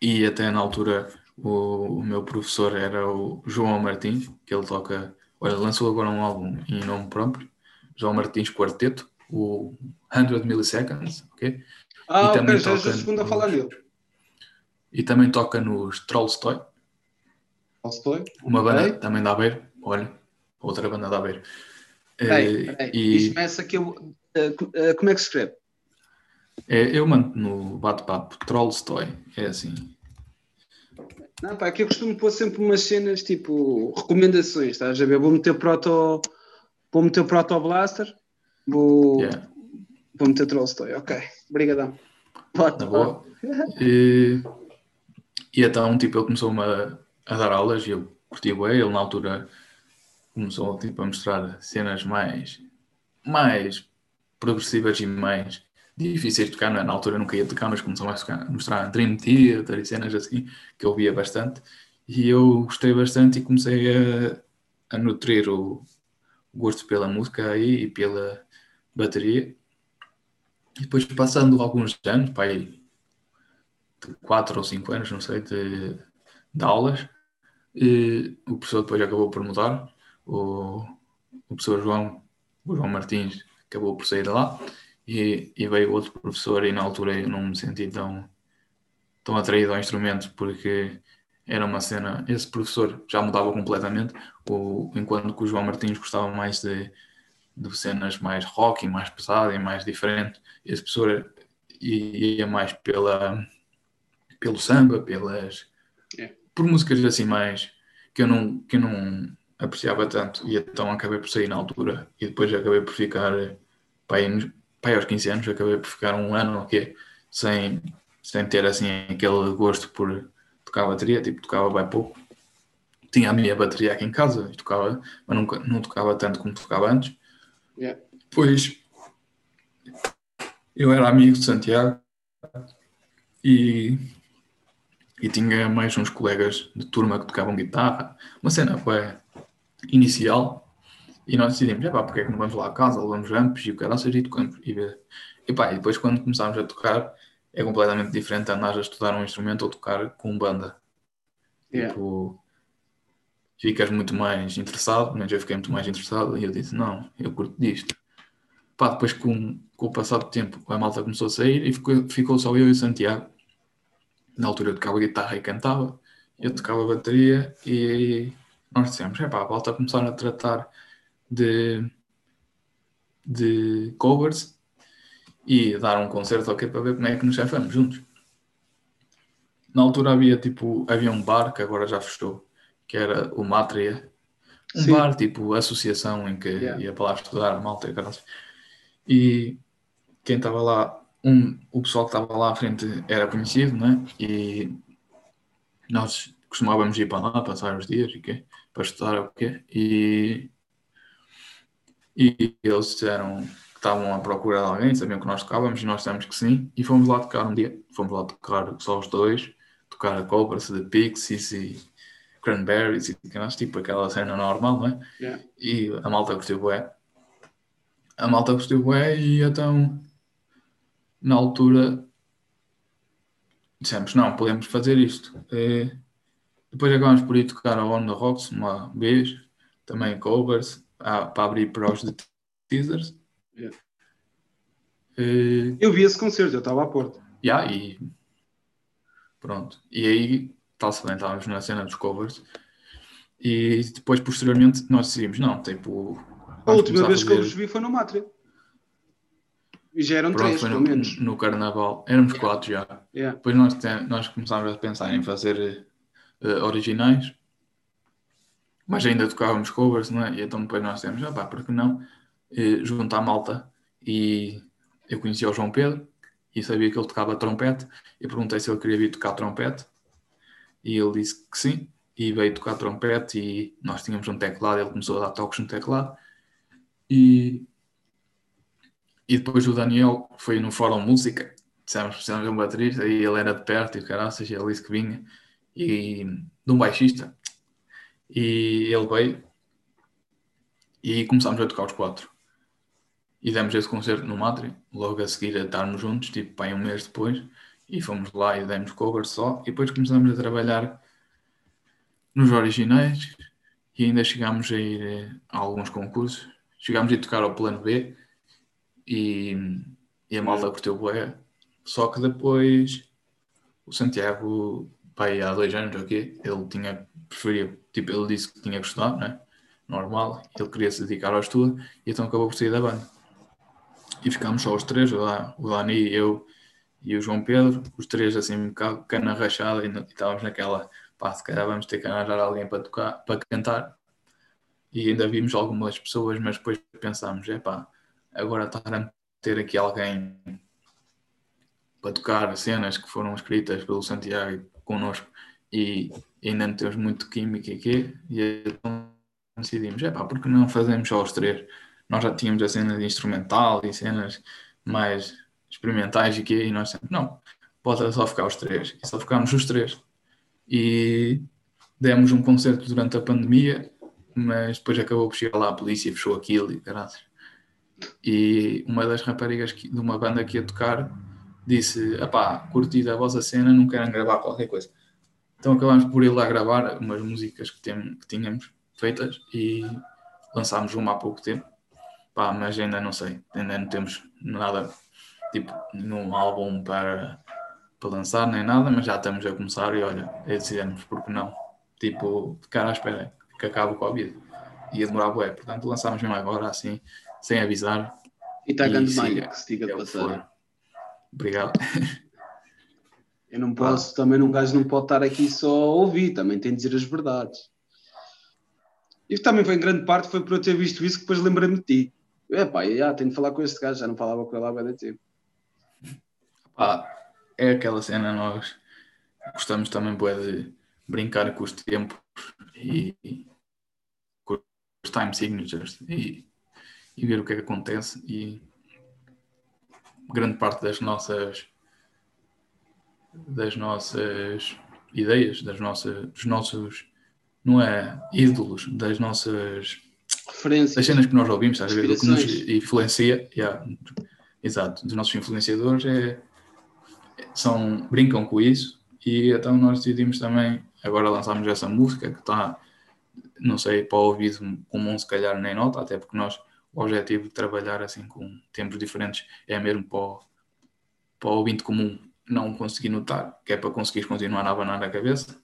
E até na altura o, o meu professor era o João Martins, que ele toca. Olha, lançou agora um álbum em nome próprio, João Martins Quarteto, o 100 Milliseconds, ok? Ah, ok, também já és a toca segunda a falar nos- nele. E também toca nos Trollstoy, Tolstói? uma Ok. banda também da Aveiro, olha, outra banda da Aveiro. Peraí, Eh, peraí. e Isto começa que eu. Eh, eh, como é que se escreve? é, eu mando no bate-papo Trollstoy, é assim. Não, pá, aqui eu costumo pôr sempre umas cenas tipo recomendações, estás a ver? Vou meter proto. Vou meter proto blaster. Vou, Yeah. vou meter Trollstoy, ok. Obrigadão. Na boa. E, e então, tipo, ele começou-me a, a dar aulas e eu curti bem. Ele, na altura, começou tipo, a mostrar cenas mais, mais progressivas e mais difíceis de tocar. Não é? Na altura eu nunca ia tocar, mas começou a tocar- mostrar Dream Theater e cenas assim, que eu ouvia bastante. E eu gostei bastante e comecei a, a nutrir o gosto pela música aí e pela bateria. E depois, passando alguns anos, pá, aí, de 4 ou 5 anos, não sei, de, de aulas, e o professor depois acabou por mudar. O, o professor João, o João Martins, acabou por sair de lá e, e veio outro professor. E na altura eu não me senti tão, tão atraído ao instrumento porque era uma cena. Esse professor já mudava completamente, o, enquanto que o João Martins gostava mais de, de cenas mais rock e mais pesado e mais diferente. Esse professor ia mais pela, pelo samba, pelas É. por músicas assim mais que eu não que eu não apreciava tanto e então acabei por sair na altura e depois acabei por ficar pai, pai aos 15 anos acabei por ficar um ano ou quê, sem sem ter assim aquele gosto por tocar bateria, tipo tocava bem pouco. Tinha a minha bateria aqui em casa e tocava, mas nunca, não tocava tanto como tocava antes. Yeah. Pois eu era amigo de Santiago e, e tinha mais uns colegas de turma que tocavam guitarra, uma cena bué, inicial E nós decidimos, epá, porque é que não vamos lá a casa, levamos ramps e o cara e tocamos. E, e, pá, e depois quando começámos a tocar, é completamente diferente andar a estudar um instrumento ou tocar com banda. Yeah. Tipo, ficas muito mais interessado, mas eu fiquei muito mais interessado e eu disse, não, eu curto disto. Pá, depois com, com o passar do tempo a malta começou a sair e ficou, ficou só eu e o Santiago. Na altura eu tocava guitarra e cantava, eu tocava bateria e nós dissemos, é pá, volta a começar a tratar de, de covers e dar um concerto ok para ver como é que nos chafamos juntos. Na altura havia tipo, havia um bar que agora já fechou, que era o Matria. Um Sim. bar tipo associação em que yeah. ia para lá estudar a malta e caras. E quem estava lá, um, o pessoal que estava lá à frente era conhecido, né? E nós costumávamos ir para lá, passar os dias e quê? para estudar o quê? E, e eles disseram que estavam à procura de alguém, sabiam que nós tocávamos e nós dissemos que sim. E fomos lá tocar um dia, fomos lá tocar só os dois, tocar a Cobras de Pixies e Cranberries e tipo aquela cena normal, não é? Yeah. E a malta gostou bué. A malta gostou bué e então na altura dissemos, não, podemos fazer isto. E, depois acabamos por ir tocar a On The Rocks uma vez, também covers, para abrir para os de teasers. Yeah. Uh, eu vi esse concerto, eu estava à porta. Yeah, e pronto. E aí, está-se bem, estávamos na cena dos covers. E depois, posteriormente, nós decidimos, não, tipo. A última vez fazer... que eu os vi foi no Mátria. E já eram Pronto, três, pelo no, menos. No carnaval. Éramos quatro já. Yeah. Depois nós, nós começámos a pensar em fazer uh, originais, mas ainda tocávamos covers, não é? E então depois nós temos, ah pá, por que não juntar a malta? E eu conhecia o João Pedro e sabia que ele tocava trompete. e perguntei se ele queria vir tocar trompete e ele disse que sim. E veio tocar trompete e nós tínhamos um teclado, ele começou a dar toques no teclado. E, e depois o Daniel foi no Fórum Música, dissemos precisamos de um baterista e ele era de perto e o caraças, ele disse que vinha e de um baixista. E ele veio e começámos a tocar os quatro. E demos esse concerto no Matri, logo a seguir a estarmos juntos, tipo, pai, um mês depois. E fomos lá e demos cover só. E depois começámos a trabalhar nos originais e ainda chegámos a ir eh, a alguns concursos. Chegámos a tocar ao plano B e, e a malta curteu o Só que depois o Santiago pai, há dois anos aqui, ele tinha, preferia, tipo, ele disse que tinha gostado, né? Normal, ele queria se dedicar ao estudo e então acabou por sair da banda. E ficámos só os três, o Dani, eu e o João Pedro, os três assim, um bocado cana rachada e, e estávamos naquela, pá, se calhar vamos ter que arranjar alguém para tocar, para cantar. E ainda vimos algumas pessoas, mas depois pensámos, é pá, agora estar a ter aqui alguém para tocar cenas que foram escritas pelo Santiago connosco e ainda não temos muito química aqui e então decidimos, é pá, porque não fazemos só os três? Nós já tínhamos a cena de instrumental e cenas mais experimentais e que e nós sempre, não, pode só ficar os três. E só ficámos os três. E demos um concerto durante a pandemia, mas depois acabou por chegar lá a polícia e fechou aquilo e graças. E uma das raparigas que, de uma banda que ia tocar disse: Apá, curti da vossa cena, não querem gravar qualquer coisa. Então acabámos por ir lá gravar umas músicas que, tem, que tínhamos feitas e lançámos uma há pouco tempo. Pá, mas ainda não sei, ainda não temos nada, tipo, nenhum álbum para, para lançar nem nada, mas já estamos a começar e olha, decidimos, porque não? Tipo, de cara à espera que acabe o Covid. Ia demorar bué, portanto lançámos mesmo agora assim, sem avisar. E está grande malha, que se diga de passar. Obrigado. [laughs] Eu não posso, ah. também um gajo não pode estar aqui só a ouvir, também tem de dizer as verdades. E também foi em grande parte foi por eu ter visto isso que depois lembrei-me de ti. É pá, já, tenho de falar com este gajo, já não falava com ele há bem tempo. Ah, é aquela cena, nós gostamos também de brincar com os tempos e, e com os time signatures e, e ver o que é que acontece e grande parte das nossas das nossas ideias, das nossas, dos nossos, não é ídolos, das nossas referências. As cenas que nós ouvimos, estás a ver? O que nos influencia, yeah, exato, dos nossos influenciadores é, são, brincam com isso e então nós decidimos também, agora lançamos essa música que está, não sei, para o ouvido comum se calhar nem nota, até porque nós, o objetivo de trabalhar assim com tempos diferentes é mesmo para o, para o ouvinte comum não conseguir notar, que é para conseguir continuar a abanar a cabeça.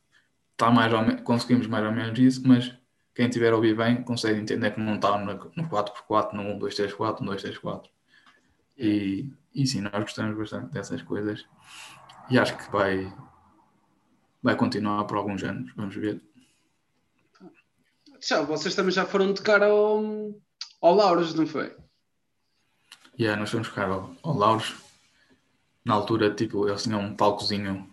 Está mais menos, conseguimos mais ou menos isso, mas quem tiver a ouvir bem consegue entender que não está no, no 4x4, no 1, 2, 3, 4, no 2, 3, 4. E, e sim, nós gostamos bastante dessas coisas e acho que vai, vai continuar por alguns anos, vamos ver. Já, vocês também já foram tocar ao, ao Lauros, não foi? Yeah, nós fomos tocar ao, ao Lauros. Na altura, tipo, eles tinham um palcozinho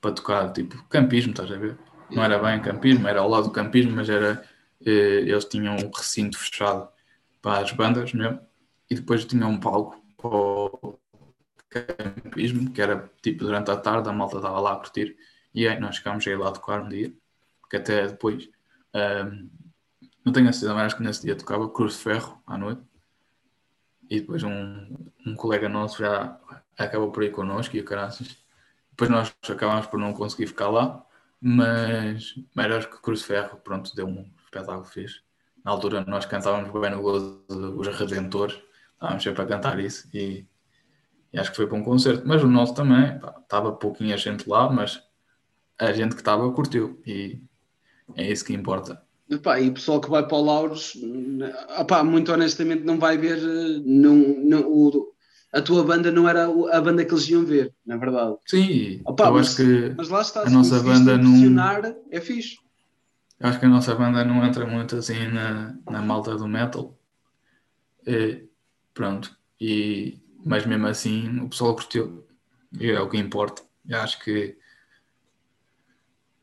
para tocar, tipo, campismo, estás a ver? Não era bem campismo, era ao lado do campismo, mas era. Eh, eles tinham um recinto fechado para as bandas mesmo, e depois tinham um palco para o campismo, que era tipo durante a tarde, a malta estava lá a curtir, e aí nós ficámos aí lá tocar um dia, que até depois. Um, não tenho a certeza, mas acho que nesse dia tocava Cruz de Ferro à noite. E depois um, um colega nosso já acabou por ir connosco e o caraças. Depois nós acabámos por não conseguir ficar lá, mas, acho que Cruz Ferro, pronto, deu um espetáculo fixe. Na altura nós cantávamos bem no gozo dos Redentores, estávamos sempre a cantar isso e, e acho que foi para um concerto. Mas o nosso também, pá, estava pouquinha gente lá, mas a gente que estava curtiu e é isso que importa. E o pessoal que vai para o Lauros, epá, muito honestamente, não vai ver não, não, o, a tua banda não era a banda que eles iam ver, na verdade. Sim, Opa, eu mas, acho que mas lá está, a nossa banda não. É fixe. Eu acho que a nossa banda não entra muito assim na, na malta do metal. E, pronto. E, mas mesmo assim o pessoal curtiu. E é o que importa. Eu acho que,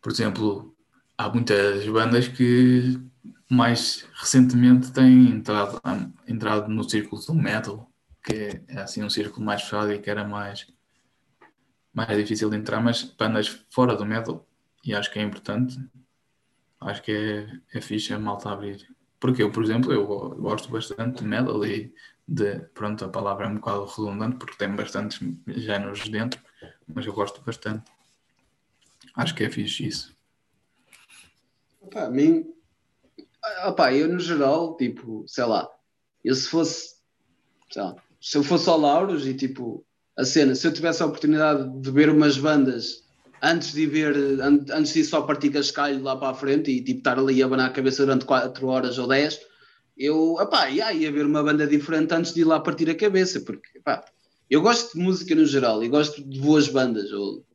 por exemplo, há muitas bandas que mais recentemente têm entrado, entrado no círculo do metal, que é assim um círculo mais fechado e que era mais, mais difícil de entrar, mas bandas fora do metal, e acho que é importante, acho que é, é fixe a malta abrir. Porque eu, por exemplo, eu gosto bastante de metal e de, pronto, a palavra é um bocado redundante porque tem bastantes géneros dentro, mas eu gosto bastante. Acho que é fixe isso. Opa, a mim, opa, eu no geral, tipo, sei lá, eu se fosse, sei lá, se eu fosse ao Lauros e tipo, a cena, se eu tivesse a oportunidade de ver umas bandas antes de ver, antes de ir só partir cascalho lá para a frente e tipo estar ali a abanar a cabeça durante 4 horas ou 10, eu epá, ia, ia ver uma banda diferente antes de ir lá partir a cabeça, porque epá, eu gosto de música no geral e gosto de boas bandas, ou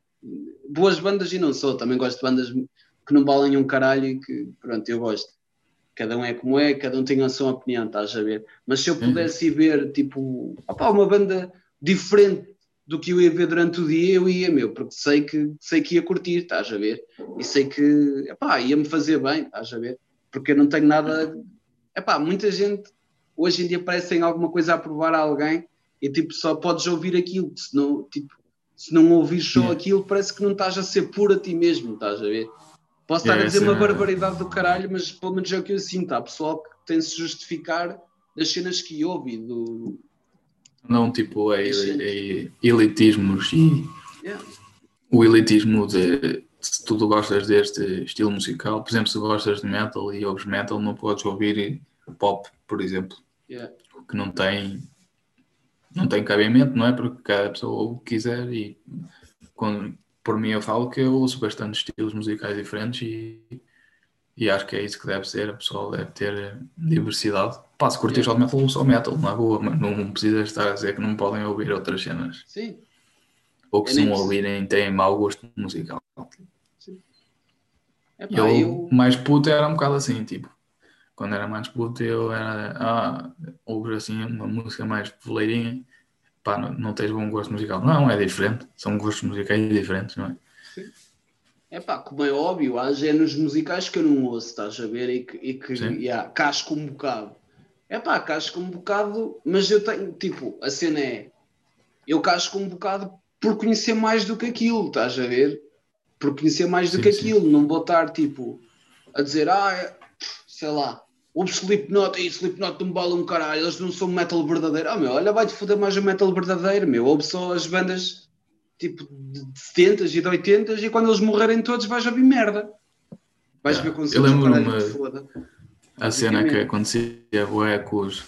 boas bandas e não sou, também gosto de bandas que não valem um caralho e que pronto, eu gosto cada um é como é, cada um tem a sua opinião, estás a ver? Mas se eu uhum. pudesse ir ver, tipo, opá, uma banda diferente do que eu ia ver durante o dia, eu ia, meu, porque sei que, sei que ia curtir, estás a ver? E sei que, epá, ia-me fazer bem, estás a ver? Porque eu não tenho nada, epá, muita gente hoje em dia parece tem alguma coisa a provar a alguém e, tipo, só podes ouvir aquilo, se não, tipo, se não ouvires só aquilo, parece que não estás a ser puro a ti mesmo, estás a ver? Posso estar a dizer uma barbaridade do caralho, mas pelo menos é o que eu sinto. Há pessoal que tem -se justificar das cenas que ouve. Do... Não, tipo, é, é elitismos e yeah. o elitismo de se tu gostas deste estilo musical, por exemplo, se gostas de metal e ouves metal, não podes ouvir pop, por exemplo, yeah. que não tem não tem cabimento, não é? Porque cada pessoa ouve o que quiser e quando, por mim eu falo que eu ouço bastante estilos musicais diferentes e, e acho que é isso que deve ser, a pessoa deve ter diversidade. Pá, se curtir só metal, só metal, é boa, mas não precisa estar a dizer que não podem ouvir outras cenas. Sim. Ou que se não ouvirem têm mau gosto musical. Sim. Epá, eu, eu, mais puto era um bocado assim, tipo, quando era mais puto eu era, ah, ouvir assim uma música mais poleirinha pá, não, não tens bom gosto musical. Não, é diferente. São gostos musicais diferentes, não é? Sim. É pá, como é óbvio, há géneros musicais que eu não ouço, estás a ver? E que, e que yeah, casco um bocado. É pá, casco um bocado, mas eu tenho, tipo, a cena é, eu casco um bocado por conhecer mais do que aquilo, estás a ver? Por conhecer mais do sim, que sim. aquilo, não vou estar, tipo, a dizer, ah, é, sei lá, Ouve Slipknot, e Slipknot não bola um caralho, eles não são metal verdadeiro. Ah, meu, olha, vai-te foder mais o metal verdadeiro, meu. Ouve só as bandas tipo de 70 e de 80 e quando eles morrerem todos vais ouvir merda. Vais Yeah. ver com Eu que te foda. A cena que acontecia bué com os,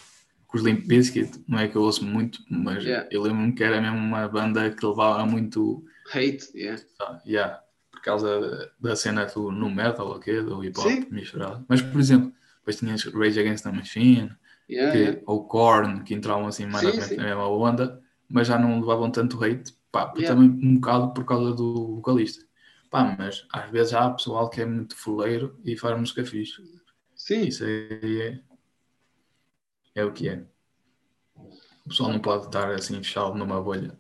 com os Limp Bizkit, não é que eu ouço muito, mas Yeah. eu lembro-me que era mesmo uma banda que levava muito, Hate, yeah. ah, yeah, por causa da cena do no metal, quê, do hip hop Sim. misturado. Mas, por exemplo, depois tinhas Rage Against the Machine, Yeah, que, yeah. ou Korn, que entravam assim mais Sim, sim. na mesma onda, mas já não levavam tanto hate, pá, Yeah. também um bocado por causa do vocalista. Pá, mas às vezes há pessoal que é muito fuleiro e faz música fixe. Sim, Isso aí é, é o que é. O pessoal não pode estar assim fechado numa bolha.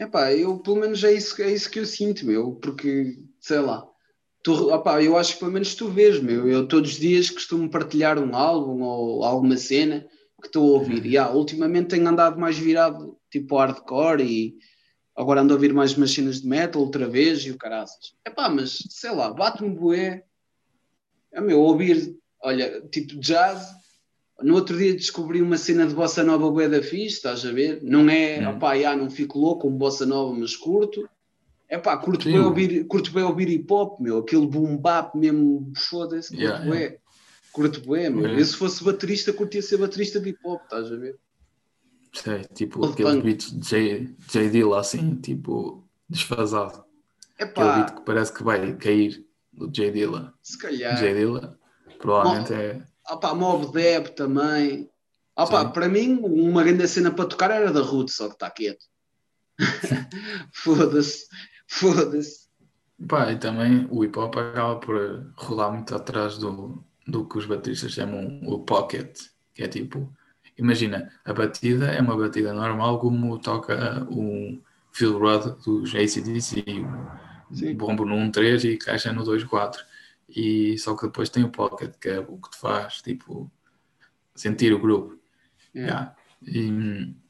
Epá, eu pelo menos é isso, é isso que eu sinto, meu, porque, sei lá, tu, opá, eu acho que pelo menos tu vês, meu, eu todos os dias costumo partilhar um álbum ou alguma cena que estou a ouvir, e ah, ultimamente tenho andado mais virado, tipo hardcore, e agora ando a ouvir mais umas cenas de metal outra vez, e o caraças. Epá, mas, sei lá, bate-me bué, é meu, ouvir, olha, tipo jazz, no outro dia descobri uma cena de bossa nova bué da fixe, estás a ver? Não é, Hum. opá, já, não fico louco com bossa nova, mas curto. É pá, curto Sim. bem, ouvir, curto bem ouvir hip hop, meu, aquele boom bap mesmo, foda-se, curto Yeah, bué. Curto bué, meu. Yeah. Eu se fosse baterista, curtia ser baterista de hip hop, estás a ver? Sei, tipo Old aqueles punk. beats de J, J. Dilla assim, tipo, desfasado. É Aquele beat que parece que vai cair do J. Dilla. se calhar. J. Dilla, provavelmente é. Ah pá, Mob Deb também. Ah pá, para mim, uma grande cena para tocar era da Ruth, só que está quieto. [laughs] foda-se, foda-se. Pá, e também o hip hop acaba por rodar muito atrás do, do que os bateristas chamam o pocket, que é tipo, imagina, a batida é uma batida normal como toca o Phil Rudd dos ACDC, Sim. bombo no 1-3 e caixa no 2-4. E só que depois tem o pocket, que é o que te faz tipo sentir o grupo. Yeah. Yeah. E,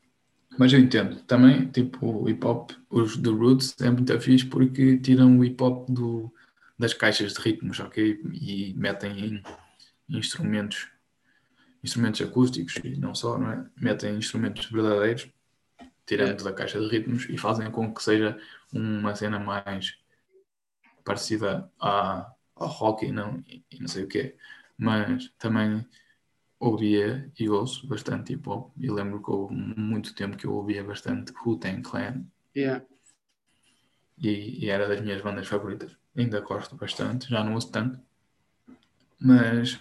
mas eu entendo. Também, tipo, o hip hop, os do Roots é muito fixe porque tiram o hip hop do, das caixas de ritmos, ok? E metem em instrumentos, instrumentos acústicos e não só, não é? Metem instrumentos verdadeiros, tirando da caixa de ritmos e fazem com que seja uma cena mais parecida à, ao rock e não, e não sei o quê. Mas também ouvia e ouço bastante hip hop e lembro que houve muito tempo que eu ouvia bastante Wu-Tang Clan Yeah. e, e era das minhas bandas favoritas. Ainda gosto bastante, já não ouço tanto, mas,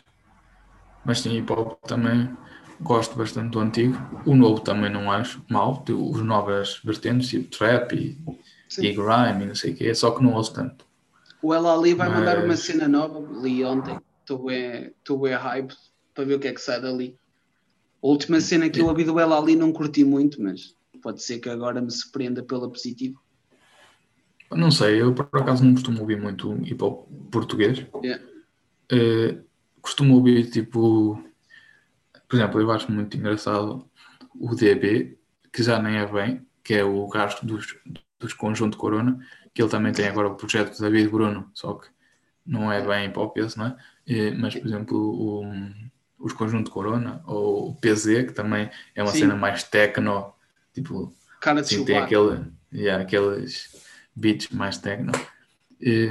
mas sim, hip hop também gosto bastante do antigo. O novo também não acho mal, os novas vertentes, tipo trap e, Sim. e grime e não sei o quê, só que não ouço tanto. O Ela Ali vai mandar uma Mas- cena nova, li ontem. Estou bem, estou bem hype para ver o que é que sai dali. A última cena que eu ouvi do Ela Ali não curti muito, mas pode ser que agora me surpreenda pela positiva. Não sei, eu por acaso não costumo ouvir muito hip hop português. Yeah. Eh, costumo ouvir tipo, por exemplo, eu acho muito engraçado o DB, que já nem é bem, que é o gasto dos, dos Conjunto Corona, que ele também tem agora o projeto de David Bruno, só que não é bem hip hop esse, não é? Eh, mas, por exemplo, o- os Conjunto Corona, ou o PZ, que também é uma Sim. cena mais techno, tipo, Cara de Sim, tem aquele, yeah, aqueles beats mais techno. E,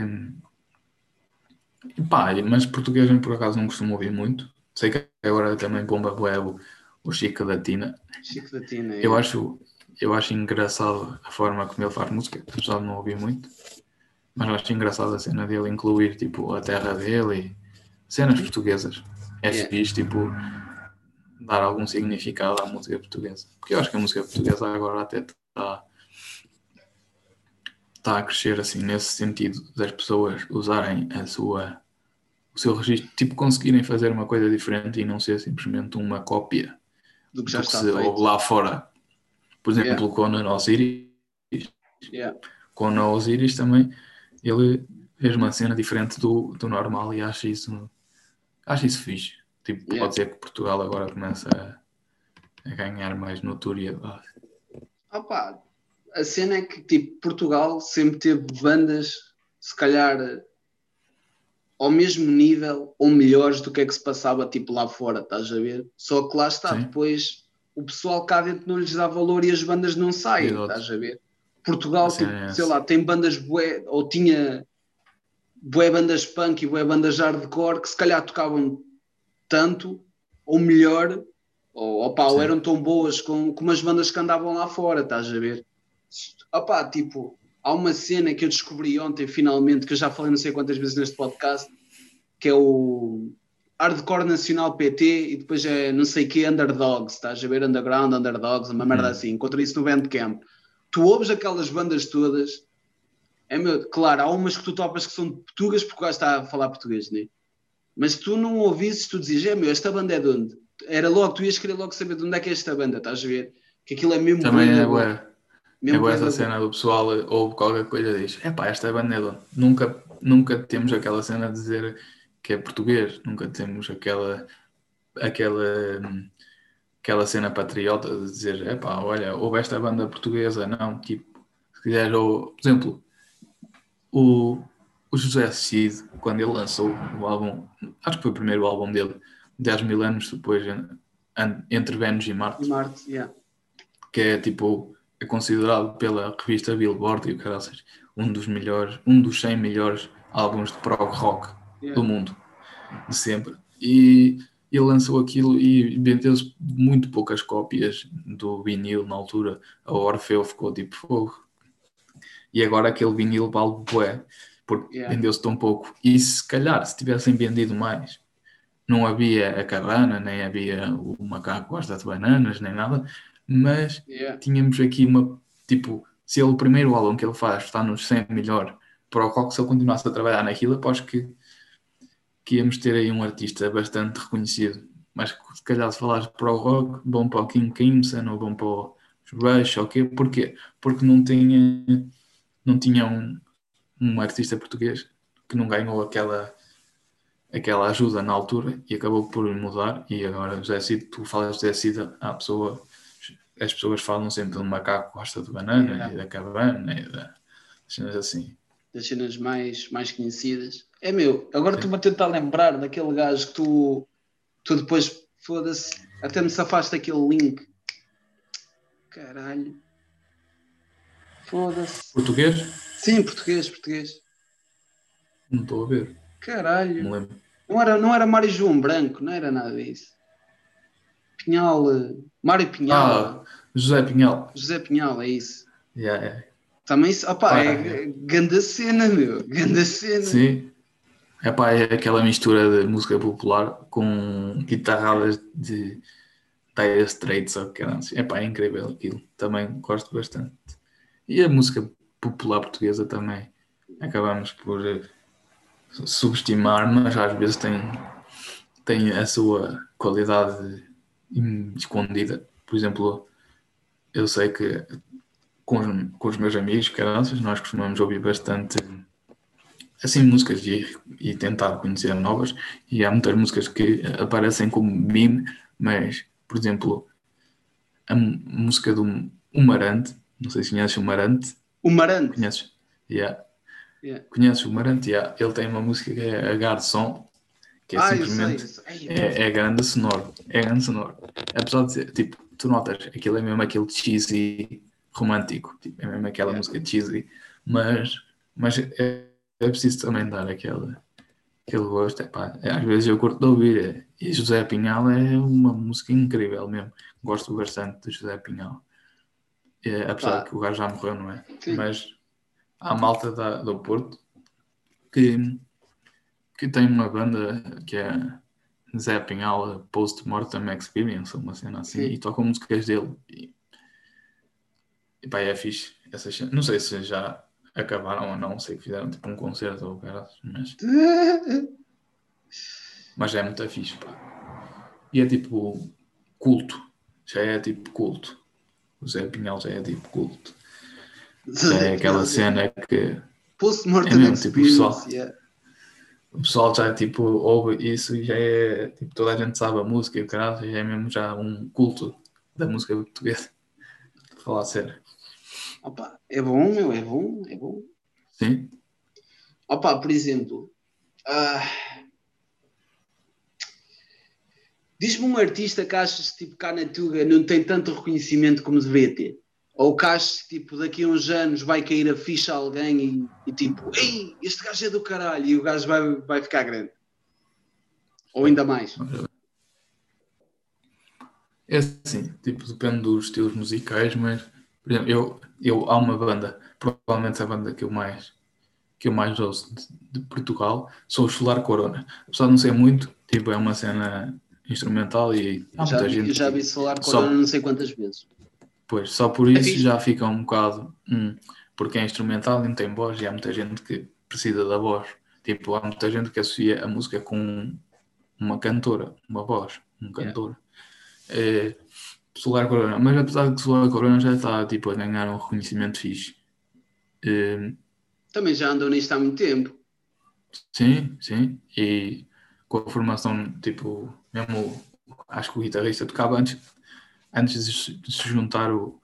e pá, mas português por acaso não costumo ouvir muito. Sei que agora também bomba o, o Chico da Tina. Chico da Tina. Eu é. acho, eu acho engraçado a forma como ele faz música, apesar de não ouvir muito. Mas acho engraçado a cena dele incluir tipo a terra dele e cenas portuguesas. É Yeah. fixe, tipo, dar algum significado à música portuguesa. Porque eu acho que a música portuguesa agora até está está a crescer assim nesse sentido das pessoas usarem a sua o seu registro, tipo conseguirem fazer uma coisa diferente e não ser simplesmente uma cópia do que já do que está se feito. lá fora. Por exemplo, Yeah. com o Osiris, Yeah. com o Osiris também, ele fez uma cena diferente do, do normal e acho isso, acho isso fixe. Tipo, Yeah. pode ser que Portugal agora começa a, a ganhar mais notoriedade. Pá, a cena é que tipo, Portugal sempre teve bandas, se calhar ao mesmo nível ou melhores do que é que se passava tipo lá fora, estás a ver? Só que lá está, Sim. depois o pessoal cá dentro não lhes dá valor e as bandas não saem, estás a ver? Portugal, assim, tipo, é sei lá, tem bandas bué, ou tinha bué bandas punk e bué bandas hardcore que se calhar tocavam tanto ou melhor ou opa, ou eram tão boas como, como as bandas que andavam lá fora, estás a ver? Opa, tipo, há uma cena que eu descobri ontem, finalmente, que eu já falei não sei quantas vezes neste podcast, que é o Hardcore Nacional PT e depois é não sei que Underdogs, estás a ver? Underground, Underdogs, uma merda hum. assim. Encontrei isso no Bandcamp. Tu ouves aquelas bandas todas, é meu, claro, há umas que tu topas que são portuguesas porque o está a falar português, né? Mas tu não ouvisses, tu dizias, é meu, esta banda é de onde? Era logo, tu ias querer logo saber de onde é que é esta banda, estás a ver? Que aquilo é mesmo Também é, ué. É boa essa cena do pessoal ou qualquer coisa diz, é pá, esta banda é de onde? Nunca, nunca temos aquela cena de dizer que é português, nunca temos aquela aquela aquela cena patriota de dizer, é pá, olha, houve esta banda portuguesa, não, tipo, se quiser, ou, por exemplo, o, o José Cid, quando ele lançou o álbum, acho que foi o primeiro álbum dele, 10 mil anos depois, entre Vênus e Marte, Marte yeah. que é tipo, é considerado pela revista Billboard e o caraças, um dos melhores, um dos 100 melhores álbuns de prog rock yeah. do mundo, de sempre. E ele lançou aquilo e vendeu-se muito poucas cópias do vinil na altura. A Orfeu ficou tipo fogo. E agora aquele vinil vale bué, porque yeah. vendeu-se tão pouco. E se calhar, se tivessem vendido mais, não havia a cabana, nem havia o macaco gosta de bananas, nem nada, mas yeah. tínhamos aqui uma, tipo, se ele, o primeiro álbum que ele faz está nos 100 melhor para o qual se ele continuasse a trabalhar naquilo, aposto que, que íamos ter aí um artista bastante reconhecido. Mas se calhar se falares para o rock, bom para o King Crimson ou bom para o Rush, ou quê? Porquê? Porque não tinha, não tinha um, um artista português que não ganhou aquela aquela ajuda na altura e acabou por mudar e agora José Cid, tu falas de José Cid, a pessoa, as pessoas falam sempre do macaco gosta de banana é. e da cabana e da cenas assim das cenas mais, mais conhecidas. É meu, agora estou-me a tentar lembrar daquele gajo que tu, tu depois, foda-se, até me safaste aquele link. Caralho. Foda-se. Português? Sim, português, português. Não estou a ver. Caralho. Não lembro. Não era, não era Mário João Branco, não era nada disso. Pinhal. Mário Pinhal. Ah, José Pinhal. José Pinhal, é isso. Yeah, yeah. Também, opá, Pá, é, é ganda cena, meu, ganda cena. Sim. Epá, é aquela mistura de música popular com guitarradas de Dire Straits ou que Epá, é incrível aquilo. Também gosto bastante. E a música popular portuguesa também acabamos por eh, subestimar, mas às vezes tem, tem a sua qualidade escondida. Por exemplo, eu sei que com, com os meus amigos, caranças, nós costumamos ouvir bastante assim músicas e, e tentar conhecer novas e há muitas músicas que aparecem como meme, mas por exemplo a música do Umarante, não sei se conheces o Marante. O Marante? Conheces? Yeah. yeah. Conheces o Marante? Yeah. Ele tem uma música que é a Garçom, que é ah, simplesmente é, é grande sonoro. É grande sonoro. Apesar de ser, tipo, tu notas, aquilo é mesmo aquele cheesy romântico, tipo, é mesmo aquela música cheesy, mas, mas é, é preciso também dar aquele, aquele gosto. Epá, é, às vezes eu curto de ouvir. É, e José Pinhal é uma música incrível mesmo. Gosto bastante de José Pinhal. É, apesar ah. que o gajo já morreu, não é? Sim. Mas há a malta da, do Porto que, que tem uma banda que é Zé Pinhal Post-Mortem Experience, uma cena assim, Sim. e tocam músicas dele. E, e pá, é fixe. Essas, não sei se já acabaram ou não, sei que fizeram tipo um concerto ou cara, mas. [laughs] mas é muito fixe, pá. E é tipo culto. Já é tipo culto. O Zé Pinhal já é tipo culto. Já é aquela cena que. Post-mortem é mesmo, tipo, o pessoal, yeah. o pessoal já tipo ouve isso e já é tipo toda a gente sabe a música e o caralho, já é mesmo já um culto da música portuguesa. Falar sério. Opa, é bom, meu, é bom, é bom. Sim. Opa, por exemplo, Uh, Diz-me um artista que achas tipo cá na não tem tanto reconhecimento como deveria ter. Ou que achas tipo daqui a uns anos vai cair a ficha a alguém e, e tipo, ei, este gajo é do caralho e o gajo vai, vai ficar grande. Ou ainda mais. É assim, tipo, depende dos estilos musicais, mas por exemplo, eu, eu há uma banda, provavelmente a banda que eu mais que eu mais ouço de, de Portugal, sou o Solar Corona. Apesar de não ser muito, tipo, é uma cena instrumental e há já, muita gente. Já vi Solar Corona só, não sei quantas vezes. Pois, só por isso é já fica um bocado. Hum, porque é instrumental e não tem voz, e há muita gente que precisa da voz. Tipo, há muita gente que associa a música com uma cantora, uma voz, um cantor. Yeah. É, Solar Corona, mas apesar de que Solar Corona já está tipo, a ganhar um reconhecimento fixe. É, Também já andou nisto há muito tempo. Sim, sim. E com a formação, tipo, mesmo acho que o guitarrista tocava antes, antes de se juntar o,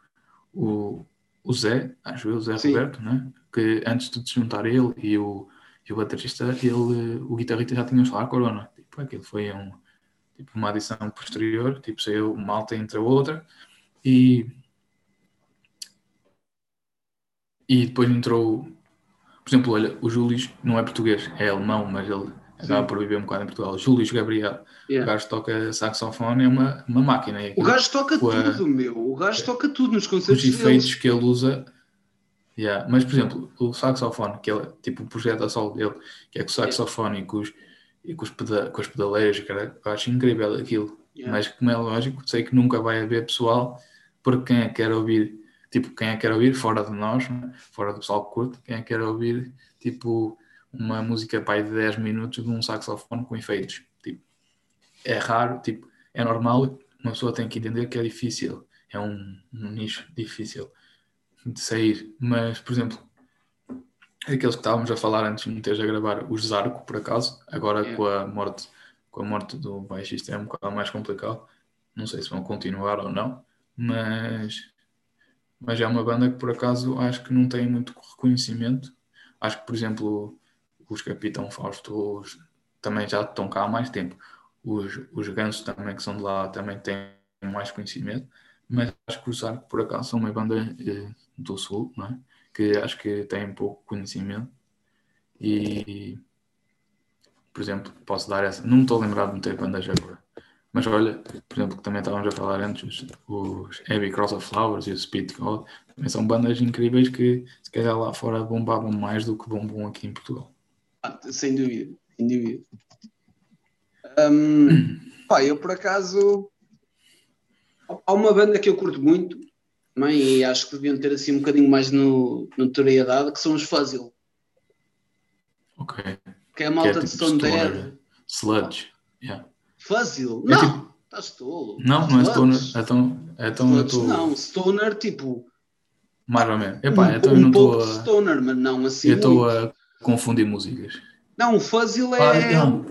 o, o Zé, acho eu, o Zé Sim. Roberto, né? que antes de se juntar ele e o, e o baterista, ele, o guitarrista já tinha só a corona. Tipo, aquilo foi um, tipo, uma adição posterior, tipo, saiu uma alta entre a outra e, e depois entrou, por exemplo, olha, o Júlio não é português, é alemão, mas ele acaba por viver um bocado em Portugal. Júlio Gabriel, yeah. o gajo toca saxofone, é uma, uma máquina. É o gajo toca tudo, meu. O gajo toca tudo nos concertos. Os efeitos deles. que ele usa. Yeah. Mas, por exemplo, o saxofone, que é tipo o projeto a solo dele, que é com o saxofone yeah. e com os, e com, os peda com as pedaleiras, cara, eu acho incrível aquilo. Yeah. Mas, como é lógico, sei que nunca vai haver pessoal, porque quem é que quer ouvir, tipo, quem é que quer ouvir, fora de nós, né? fora do pessoal que curte, quem é que quer ouvir, tipo uma música pai de 10 minutos de um saxofone com efeitos. Tipo, é raro, tipo, é normal, uma pessoa tem que entender que é difícil, é um, um nicho difícil de sair. Mas, por exemplo, aqueles que estávamos a falar antes de me teres a gravar, os Zarco, por acaso, agora com a morte com a morte do baixista é um bocado mais complicado. Não sei se vão continuar ou não, mas, mas é uma banda que por acaso acho que não tem muito reconhecimento. Acho que, por exemplo, os Capitão Fausto também já estão cá há mais tempo. Os, os Gansos também, que são de lá, também têm mais conhecimento. Mas acho que os Arco, por acaso, são uma banda eh, do Sul, não é? que acho que têm pouco conhecimento. E, por exemplo, posso dar essa. Não me estou a lembrar de meter bandas agora. Mas olha, por exemplo, que também estávamos a falar antes, os, os Heavy Cross of Flowers e o Speed God, também são bandas incríveis que, se calhar, lá fora bombavam mais do que bombam aqui em Portugal. Sem dúvida, sem dúvida. Um, [clears throat] pá, eu por acaso há uma banda que eu curto muito também, e acho que deviam ter assim um bocadinho mais no, notoriedade, que são os Fuzzle. Ok. Que é a malta que é tipo de Stone Dead. Sludge. Yeah. Fuzzle? É não! Tipo... Estás tolo. Não, não é Stoner. É tão, é tão eu tô... Não, Stoner tipo. Mais ou menos. Epá, um, então um eu não pouco a... Stoner, mas não assim. Eu estou a confundir músicas. Não, o Fuzzle é. Ah, então.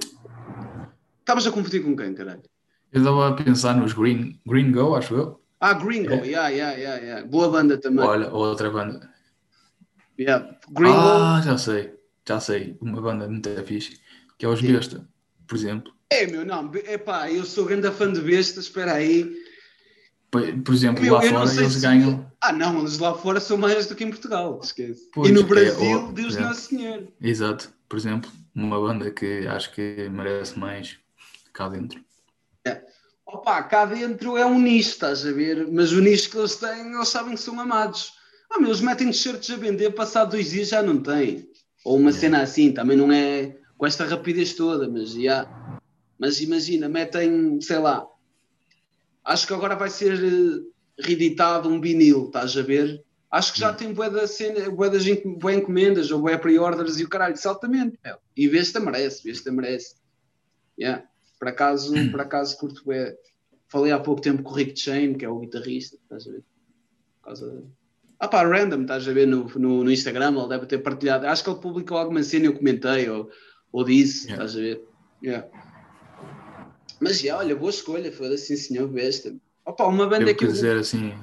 Estavas a confundir com quem, caralho? Eu estava a pensar nos Green, Green Go, acho eu. Ah, Gringo, é. yeah, yeah, yeah, yeah. Boa banda também. Olha, outra banda. Yeah. Gringo. Ah, já sei, já sei. Uma banda muito fixe, que é os Besta, por exemplo. É, meu, não, epá, eu sou grande fã de Besta, espera aí. Por exemplo, meu, lá fora eles se... ganham. Ah, não, eles lá fora são mais do que em Portugal, esquece. Pois, e no é, Brasil, é, Deus Nosso Senhor. Exato, por exemplo, uma banda que acho que merece mais cá dentro. É. Opa, cá dentro é um nicho, estás a ver? Mas o nicho que eles têm, eles sabem que são amados. Ah, meu, eles metem t-shirts a vender, passado dois dias já não tem. Ou uma cena assim, também não é com esta rapidez toda, mas já. Mas imagina, metem, sei lá, acho que agora vai ser uh, reeditado um vinil, estás a ver? Acho que já hum. tem bué, da cena, bué, das bué encomendas ou bué pre-orders e o caralho, altamente. E veste merece, veste merece. Yeah. Por acaso, por acaso curto bué. Falei há pouco tempo com o Rick Chain, que é o guitarrista, estás a ver? Por causa... Ah pá, random, estás a ver no, no, no, Instagram, ele deve ter partilhado. Acho que ele publicou alguma cena e eu comentei ou, ou disse, yeah. estás a ver? Yeah. Mas já, olha, boa escolha, foda-se, sim senhor, besta. Opa, uma banda eu que. Eu dizer assim,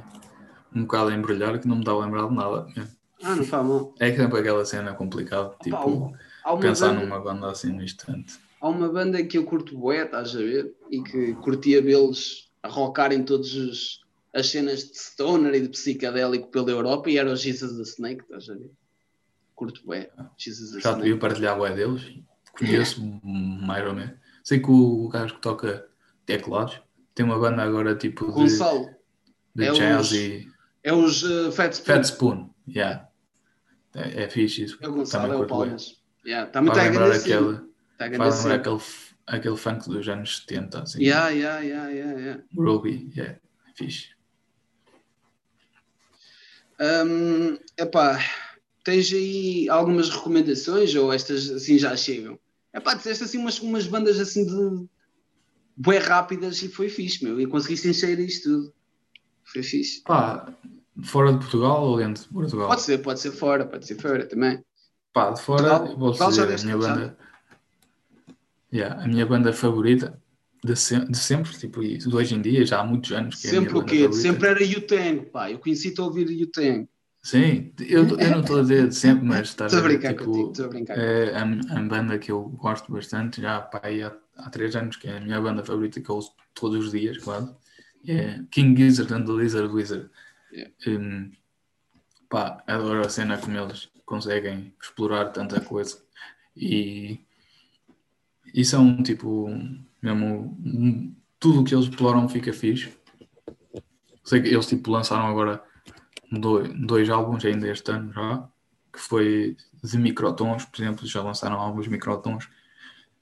um bocado a embrulhar que não me dá a lembrar de nada. Ah, não faz mal. É que sempre aquela cena complicada, tipo, pensar banda, numa banda assim no instante. Há uma banda que eu curto bué, estás a ver? E que curtia vê-los a rockar em todas as cenas de stoner e de psicadélico pela Europa e era o Jesus the Snake, estás a ver? Curto bué, Jesus the Já Snake. Já te partilhar bué deles? Conheço [laughs] mais ou menos. Sei que o gajo que toca teclados tem uma banda agora tipo de, Gonçalo. de é jazz os, e... É os uh, Fat Spoon. Fat Spoon, yeah. É, é fixe isso. É o Gonçalo, Também é o Palmas. Yeah, está muito lembrar aquele, tá faz lembrar aquele, aquele funk dos anos 70. Assim. Yeah, yeah, yeah, yeah, yeah. Ruby, yeah, fixe. Um, epá, tens aí algumas recomendações ou estas assim já chegam? Epá, disseste assim umas, umas bandas assim de bem rápidas e foi fixe, meu, e conseguiste encher isto tudo. Foi fixe. Pá, fora de Portugal ou dentro de Portugal? Pode ser, pode ser fora, pode ser fora também. Pá, de fora, Portugal, vou dizer, a minha banda. Yeah, a minha banda favorita de, se, de sempre, tipo, de hoje em dia, já há muitos anos. Que sempre é o quê? Sempre era U-Tang, pá. Eu conheci-te a ouvir U-Tang. Sim, eu, eu não estou a dizer de sempre, mas [laughs] está a brincar tipo, contigo, estou a brincar. É a, a, banda que eu gosto bastante, já pá, há, há três anos, que é a minha banda favorita que eu ouço todos os dias, quase. É King Gizzard and the Lizard Wizard. Yeah. Um, pá, adoro a cena como eles conseguem explorar tanta coisa e, e são tipo mesmo tudo o que eles exploram fica fixe. Sei que eles tipo lançaram agora dois, dois álbuns ainda este ano já, que foi de microtons, por exemplo, já lançaram alguns microtons,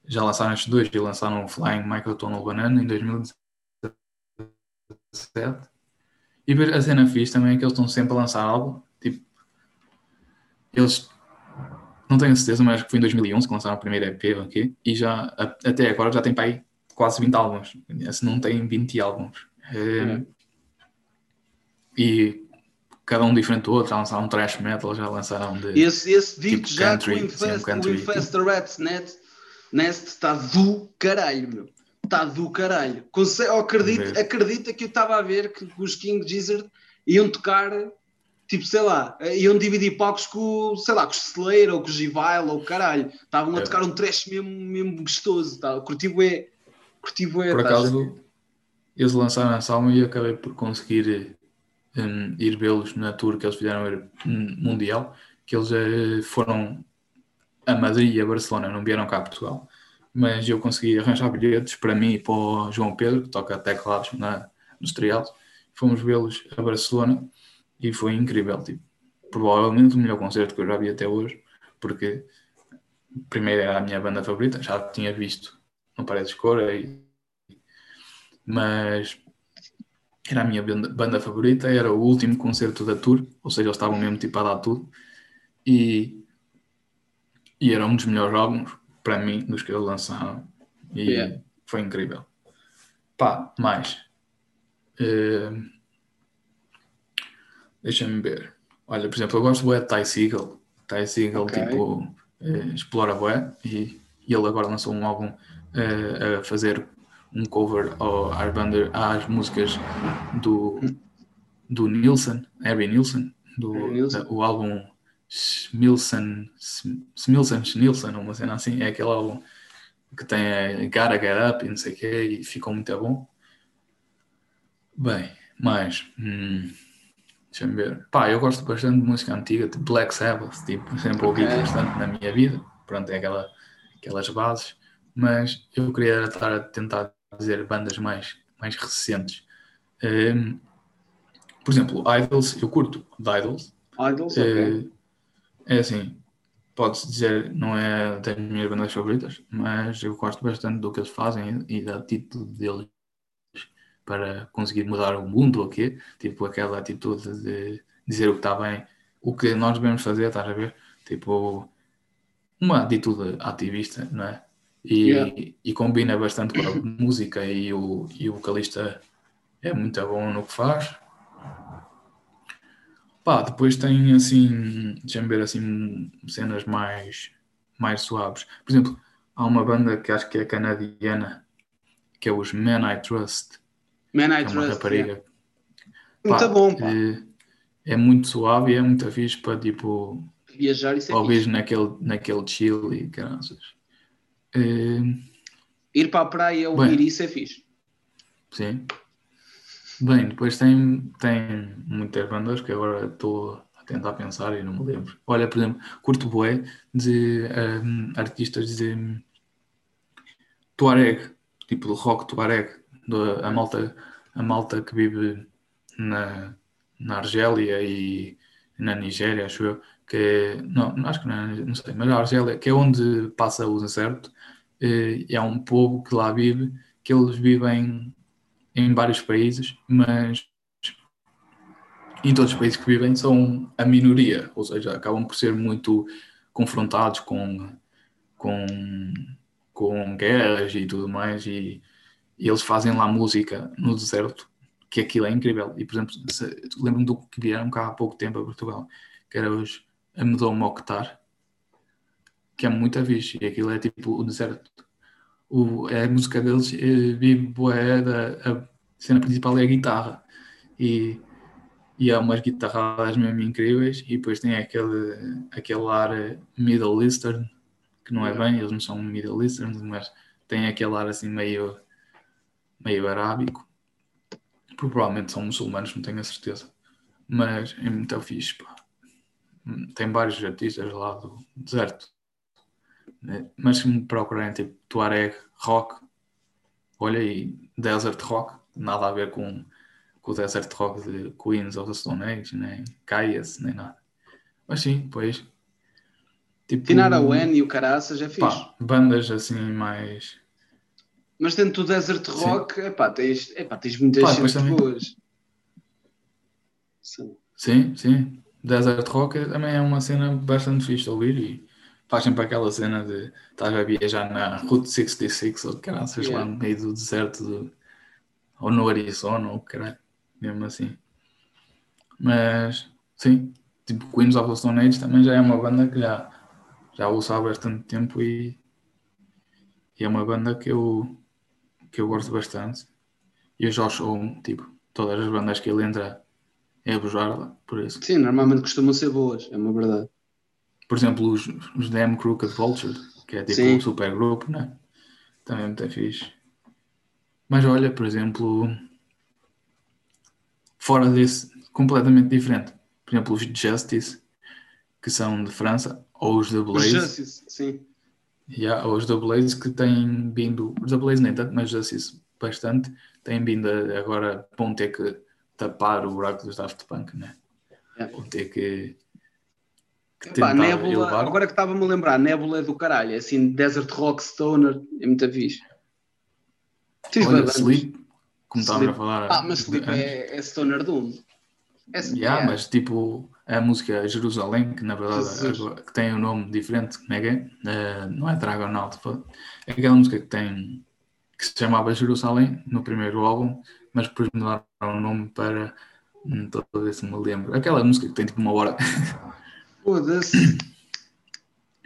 já lançaram estes dois e lançaram o Flying Microtonal Banana em 2017. E a cena fixe também é que eles estão sempre a lançar álbum, tipo, eles não tenho certeza, mas acho que foi em 2011 que lançaram o primeiro EP aqui, e já até agora já tem para aí quase 20 álbuns, se não tem 20 álbuns. É, e cada um diferente do outro, já lançaram um thrash metal, já lançaram de. Esse, esse digo tipo já country, que o Infest, o Infest the Rats Net, Nest está do caralho, meu. Está do caralho. Conce acredita, acredita que eu estava a ver que os King Gizzard iam tocar, tipo, sei lá, iam dividir palcos com, sei lá, com o Slayer ou com o Givile ou o caralho. Estavam a é. tocar um trash mesmo, mesmo gostoso. Tá? Curti bué. Curti bué. Por acaso, eles lançaram essa alma e acabei por conseguir um, ir vê-los na tour que eles fizeram mundial, que eles uh, foram a Madrid e a Barcelona, não vieram cá a Portugal. Mas eu consegui arranjar bilhetes para mim e para o João Pedro, que toca teclados na, nos trials. Fomos vê-los a Barcelona e foi incrível. Tipo, provavelmente o melhor concerto que eu já vi até hoje, porque primeiro era a minha banda favorita, já tinha visto no Paredes Cor, mas era a minha banda, banda, favorita, era o último concerto da tour, ou seja, eles estavam mesmo tipo a dar tudo, e, e era um dos melhores álbuns para mim dos que eles lançaram, e yeah. foi incrível. Pá, mais. Uh, Deixa-me ver. Olha, por exemplo, eu gosto do de Ty Seagal. Ty Seagal, okay. tipo, uh, explora bué, e, e ele agora lançou um álbum uh, a fazer um cover ao, às, bandas, às músicas do, do Nilsson, Harry Nilsson, do Nilsson. o álbum Smilson, Smilson, Nilsson, uma cena assim, é aquele álbum que tem a Gotta Get Up e não sei o quê, e ficou muito bom. Bem, mais. Hum, Deixa-me ver. Pá, eu gosto bastante de música antiga, tipo Black Sabbath, tipo, sempre ouvi okay. bastante na minha vida. Pronto, é aquela, aquelas bases. Mas eu queria estar a tentar dizer bandas mais, mais recentes. Um, por exemplo, Idols, eu curto de Idols. Idols, uh, É assim, pode-se dizer, não é das minhas bandas favoritas, mas eu gosto bastante do que eles fazem e da atitude deles para conseguir mudar o mundo, ok? Tipo aquela atitude de dizer o que está bem, o que nós devemos fazer, estás a ver? Tipo, uma atitude ativista, não é? E, yeah. e combina bastante com a música e o, e o vocalista é muito bom no que faz. Pá, depois tem assim, deixa-me ver assim, cenas mais, mais suaves. Por exemplo, há uma banda que acho que é canadiana, que é os Men I Trust. Men I é Trust. Rapariga. Pá, muito bom, pá. É, é, muito suave e é muito fixe para tipo viajar, isso é Talvez naquele, naquele chill e graças. Uh, Ir para a praia ouvir bem, isso é fixe. Sim. Bem, depois tem, tem muitas bandas que agora estou a tentar pensar e não me lembro. Olha, por exemplo, curto bué de um, artistas de Tuareg, tipo do rock Tuareg, do, a, malta, a malta que vive na, na Argélia e na Nigéria, acho eu, que é, não, acho que não, é, não sei, mas a Argélia, que é onde passa o deserto, é, é um povo que lá vive, que eles vivem em vários países, mas em todos os países que vivem são a minoria, ou seja, acabam por ser muito confrontados com, com, com guerras e tudo mais, e, e eles fazem lá música no deserto, que aquilo é incrível. E, por exemplo, lembro-me do que vieram cá há pouco tempo a Portugal, que era os Amedou Mokhtar, que é muito fixe, e aquilo é tipo o deserto. O, a música deles eh, vive é da a cena principal é a guitarra. E, e há umas guitarradas mesmo incríveis. E depois tem aquele, aquele ar eh, Middle Eastern que não é bem, eles não são Middle Eastern, mas tem aquele ar assim meio meio arábico. Provavelmente são muçulmanos, não tenho a certeza. Mas é muito fixe pá. tem vários artistas lá do deserto? Mas se me procurarem tipo Tuareg Rock, olha aí, Desert Rock, nada a ver com, com o Desert Rock de Queens of the Stone Age, nem Caias, nem nada. Mas sim, pois. Tipo, Tinar a Wen e o Caraças é fixe. Pá, bandas assim mais. Mas dentro do Desert Rock, sim. epá, tens, epá, tens muitas pá, gente boas. Sim. sim, sim. Desert Rock também é uma cena bastante fixe de ouvir e faz sempre aquela cena de estás a viajar na Route 66 ou caralho, yeah. lá no meio do deserto do, ou no Arizona ou caralho, mesmo assim. Mas sim, tipo Queens of the Stone Age também já é uma banda que já, já ouço há bastante tempo e, e é uma banda que eu, que eu gosto bastante. E o Josh Homme, tipo, todas as bandas que ele entra é a bujarda, por isso. Sim, normalmente costumam ser boas, é uma verdade por exemplo, os, os Damn Crooked Vulture, que é tipo Sim. um super grupo, né? Também é muito fixe. Mas olha, por exemplo, fora desse, completamente diferente. Por exemplo, os Justice, que são de França, ou os The Blaze. Os Justice, sim. Yeah, ou os The Blaze que têm vindo, os The Blaze nem tanto, mas Justice bastante, têm vindo a, agora vão ter que tapar o buraco dos Daft Punk, né? Yeah. Vão ter que Epá, Nebula, agora que estava-me a lembrar, Nebula é do caralho, é assim, Desert Rock Stoner, é muito fixe. Tive Olha, Sleep, como estava a falar. Ah, mas Sleep é, é Stoner Doom. É, yeah, é. mas tipo, a música Jerusalém, que na verdade agora, que tem um nome diferente, como é que é? Uh, não é Dragonaut, é aquela música que tem que se chamava Jerusalém no primeiro álbum, mas depois mudaram o nome para não estou a ver se me lembro. Aquela música que tem tipo uma hora. [laughs] Foda-se.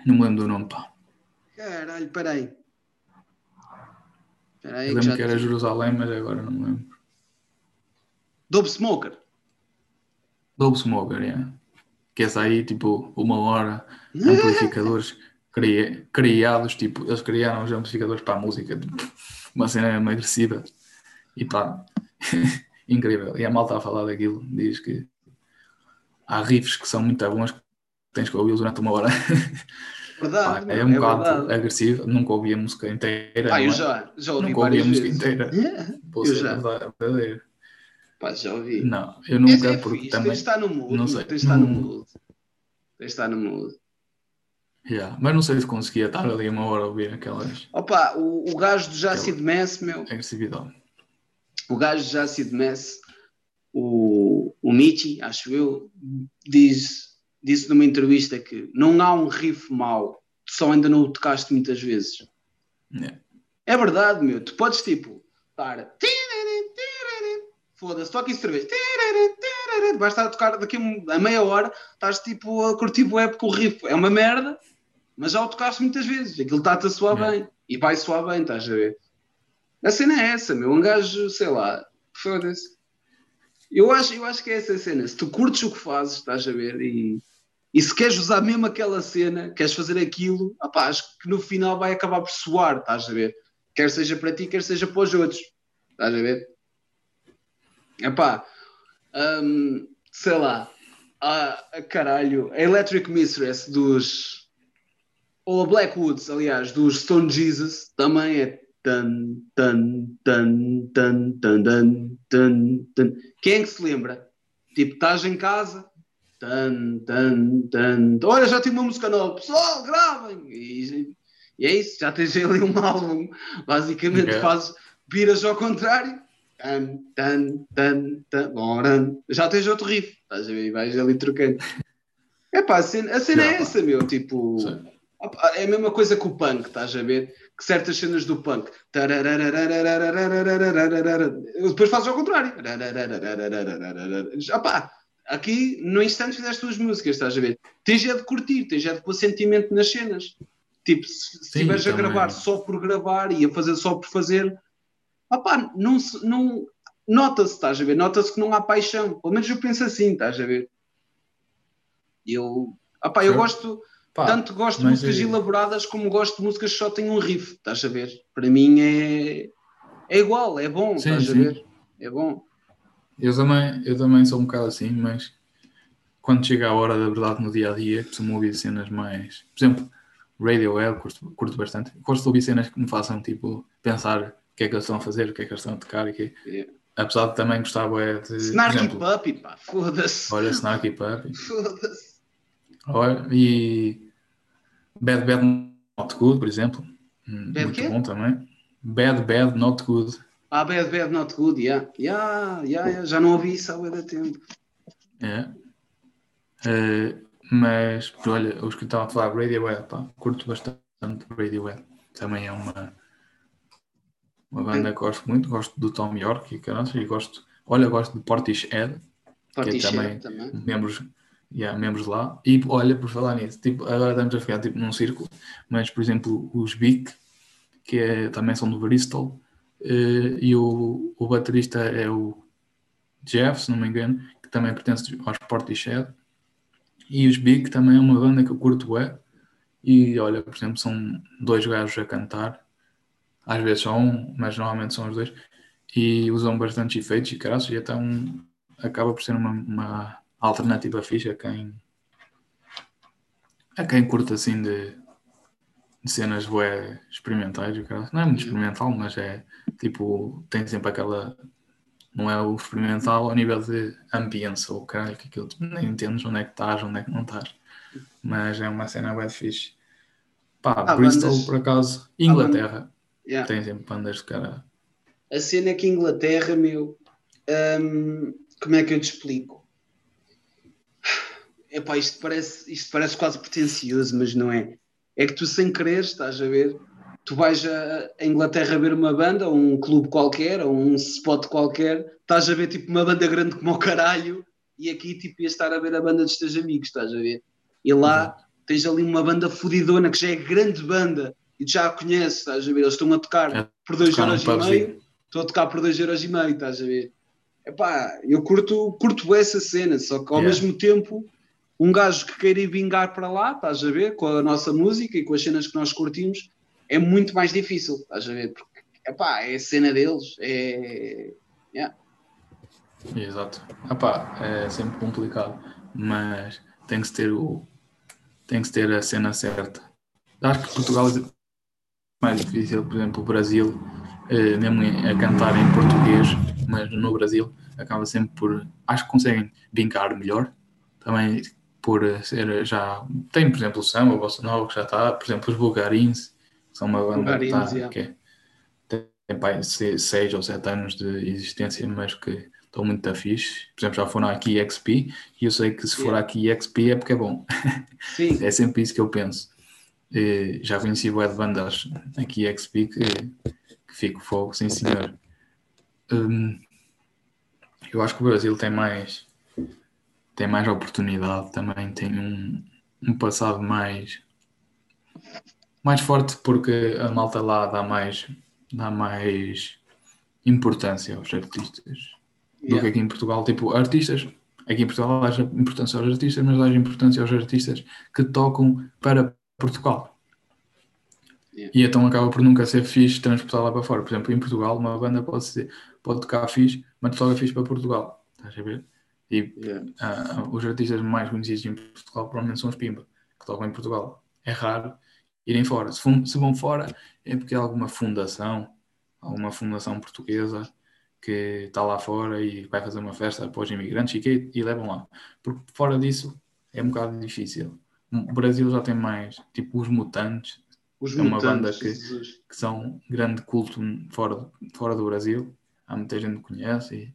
Não me lembro do nome, pá. Caralho, peraí. Peraí Eu lembro que, que era Jerusalém, mas agora não me lembro. Dope Smoker. Dope Smoker, yeah. Que essa aí, tipo, uma hora, [laughs] amplificadores cria, criados, tipo, eles criaram os amplificadores para a música, tipo, uma cena meio agressiva. E pá, [laughs] incrível. E a malta a falar daquilo diz que há riffs que são muito bons tens que ouvi-lo durante uma hora. [laughs] Verdade, Pá, é um é bocado verdade. agressivo, nunca ouvi a música inteira. Ah, eu é? já, já ouvi Nunca ouvi a música inteira. [laughs] Vou eu já. verdadeiro. Pá, já ouvi. Não, eu nunca, é porque fixe, também... Tens de estar no mood, não sei. tens de estar no mood. Tens de estar no mood. Yeah, mas não sei se conseguia estar ali uma hora a ouvir aquelas. Opa, o, o gajo do Jacid Mess, meu. Agressividade. O gajo do Jacid Mess, o, o Michi, acho eu, diz disse numa entrevista que não há um riff mau, tu só ainda não o tocaste muitas vezes. Yeah. É verdade, meu. Tu podes tipo estar. Foda-se, toca isso outra vez. Vais estar a tocar daqui a meia hora, estás tipo a curtir o porque o riff é uma merda, mas já o tocaste muitas vezes. Aquilo está-te a soar yeah. bem e vai soar bem, estás a ver? A cena é essa, meu. Um gajo, sei lá, foda-se. Eu acho, eu acho que é essa a cena. Se tu curtes o que fazes, estás a ver, e E se queres usar mesmo aquela cena, queres fazer aquilo, opá, acho que no final vai acabar por soar, estás a ver? Quer seja para ti, quer seja para os outros. Estás a ver? Epá, um, sei lá, a, caralho, a Electric Mistress dos. Ou a Blackwoods, aliás, dos Stone Jesus, também é. Tan, tan, tan, tan, tan, tan, tan. Quem é que se lembra? Tipo, estás em casa, tan, tan, tan. Olha, já tenho uma música nova, pessoal, gravem! E, e é isso, já tens ali um álbum. Basicamente, yeah. fazes, viras ao contrário Tan, tan, tan, tan, já tens outro riff, estás a ver? Vais ali trocando. É pá, a cena, a cena é essa, meu. Tipo, Sim. é a mesma coisa que o punk, estás a ver? Que certas cenas do punk depois fazes ao contrário. Opá, aqui no instante fizeste duas músicas, estás a ver? Tens já de curtir, tens já de pôr sentimento nas cenas. Tipo, se estiveres a gravar só por gravar e a fazer só por fazer, opá, não, não nota-se, estás a ver? Nota-se que não há paixão. Pelo menos eu penso assim, estás a ver? Eu, opá, eu gosto, Pá, tanto gosto de músicas é... elaboradas como gosto de músicas que só têm um riff, estás a ver? Para mim é, é igual, é bom, sim, estás sim. a ver? É bom. Eu também, eu também sou um bocado assim, mas quando chega a hora da verdade no dia a dia, costumo ouvir cenas mais. Por exemplo, Radiohead, curto, curto bastante. Gosto de ouvir cenas que me façam tipo pensar o que é que eles estão a fazer, o que é que eles estão a tocar e que. Yeah. Apesar de também gostar é de. Snarky exemplo, Puppy, pá, foda-se. Olha, Snarky Puppy. [laughs] Foda-se. Olha, e. Bad Bad Not Good, por exemplo. Hum, bad Muito quê? bom também. Bad Bad Not Good. Ah, Bad Bad Not Good, yeah. Yeah, yeah, yeah. já não ouvi isso há muito tempo. É. Uh, mas, olha, os que estavam a falar, Radiohead, pá, curto bastante Radiohead. Também é uma uma banda que gosto muito, gosto do Tom York e caramba, e gosto, olha, gosto de Portishead, Portishead que é também, também. membros, yeah, membros lá. E olha, por falar nisso, tipo, agora estamos a ficar tipo, num círculo, mas por exemplo, os Big, que é, também são do Bristol, e o, o baterista é o Jeff, se não me engano, que também pertence aos Portishead. E os Big também é uma banda que eu curto é. E olha, por exemplo, são dois gajos a cantar às vezes só um, mas normalmente são os dois, e usam bastante efeitos e caras, e então acaba por ser uma, uma alternativa fixa a quem a quem curta assim de, de cenas bué experimentais, não é muito experimental, mas é tipo, tem sempre aquela não é o experimental ao nível de ambiência ou caralho, que aquilo nem entendes onde é que estás, onde é que não estás. Mas é uma cena bem fixe. Pá, Bristol bandas... por acaso, Inglaterra. Yeah. Tem sempre bandas de cara. A cena é que Inglaterra, meu, hum, como é que eu te explico? Epá, isto parece, isto parece quase pretencioso, mas não é. É que tu sem querer, estás a ver, tu vais a, a Inglaterra ver uma banda, ou um clube qualquer, ou um spot qualquer, estás a ver tipo uma banda grande como o caralho, e aqui tipo ia estar a ver a banda dos teus amigos, estás a ver? E lá uhum. tens ali uma banda fodidona que já é grande banda, e já a conheces, estás a ver? Eles estão a tocar é, por 2 euros e meio, estão a tocar por 2 euros e meio, estás a ver? Epá, eu curto, curto essa cena, só que ao yeah. mesmo tempo um gajo que queira ir vingar para lá, estás a ver, com a nossa música e com as cenas que nós curtimos, é muito mais difícil, estás a ver? Porque epá, é a cena deles, é. Yeah. Exato. Epá, é sempre complicado, mas tem que ter o tem que ter a cena certa. Acho que Portugal mais difícil, por exemplo, o Brasil, eh, mesmo a cantar em português, mas no Brasil acaba sempre por. Acho que conseguem vincar melhor, também por ser já. Tem, por exemplo, o samba, o Bossa Nova, que já está, por exemplo, os Bulgarins, são uma banda que, tá, que é, tem pai, seis ou sete anos de existência, mas que estão muito fixe. Por exemplo, já foram aqui XP e eu sei que se for yeah. aqui XP é porque é bom. Sim. [laughs] é sempre isso que eu penso. E já conheci o Ed bandas aqui XP que, que fico fogo, sim senhor. Hum, eu acho que o Brasil tem mais tem mais oportunidade também, tem um, um passado mais mais forte porque a malta lá dá mais dá mais importância aos artistas yeah. do que aqui em Portugal. Tipo, artistas aqui em Portugal haja importância aos artistas, mas haja importância aos artistas que tocam para Portugal. Yeah. E então acaba por nunca ser fixe transportar lá para fora. Por exemplo, em Portugal, uma banda pode, ser, pode tocar fixe, mas toca fixe para Portugal. Estás a ver? E yeah. uh, os artistas mais conhecidos em Portugal provavelmente são os Pimba, que tocam em Portugal. É raro irem fora. Se, se vão fora, é porque há alguma fundação, alguma fundação portuguesa que está lá fora e vai fazer uma festa para os imigrantes e, que, e levam lá. Porque fora disso é um bocado difícil. O Brasil já tem mais, tipo os Mutantes, os é uma banda que, que são grande culto fora, fora do Brasil. Há muita gente que conhece. E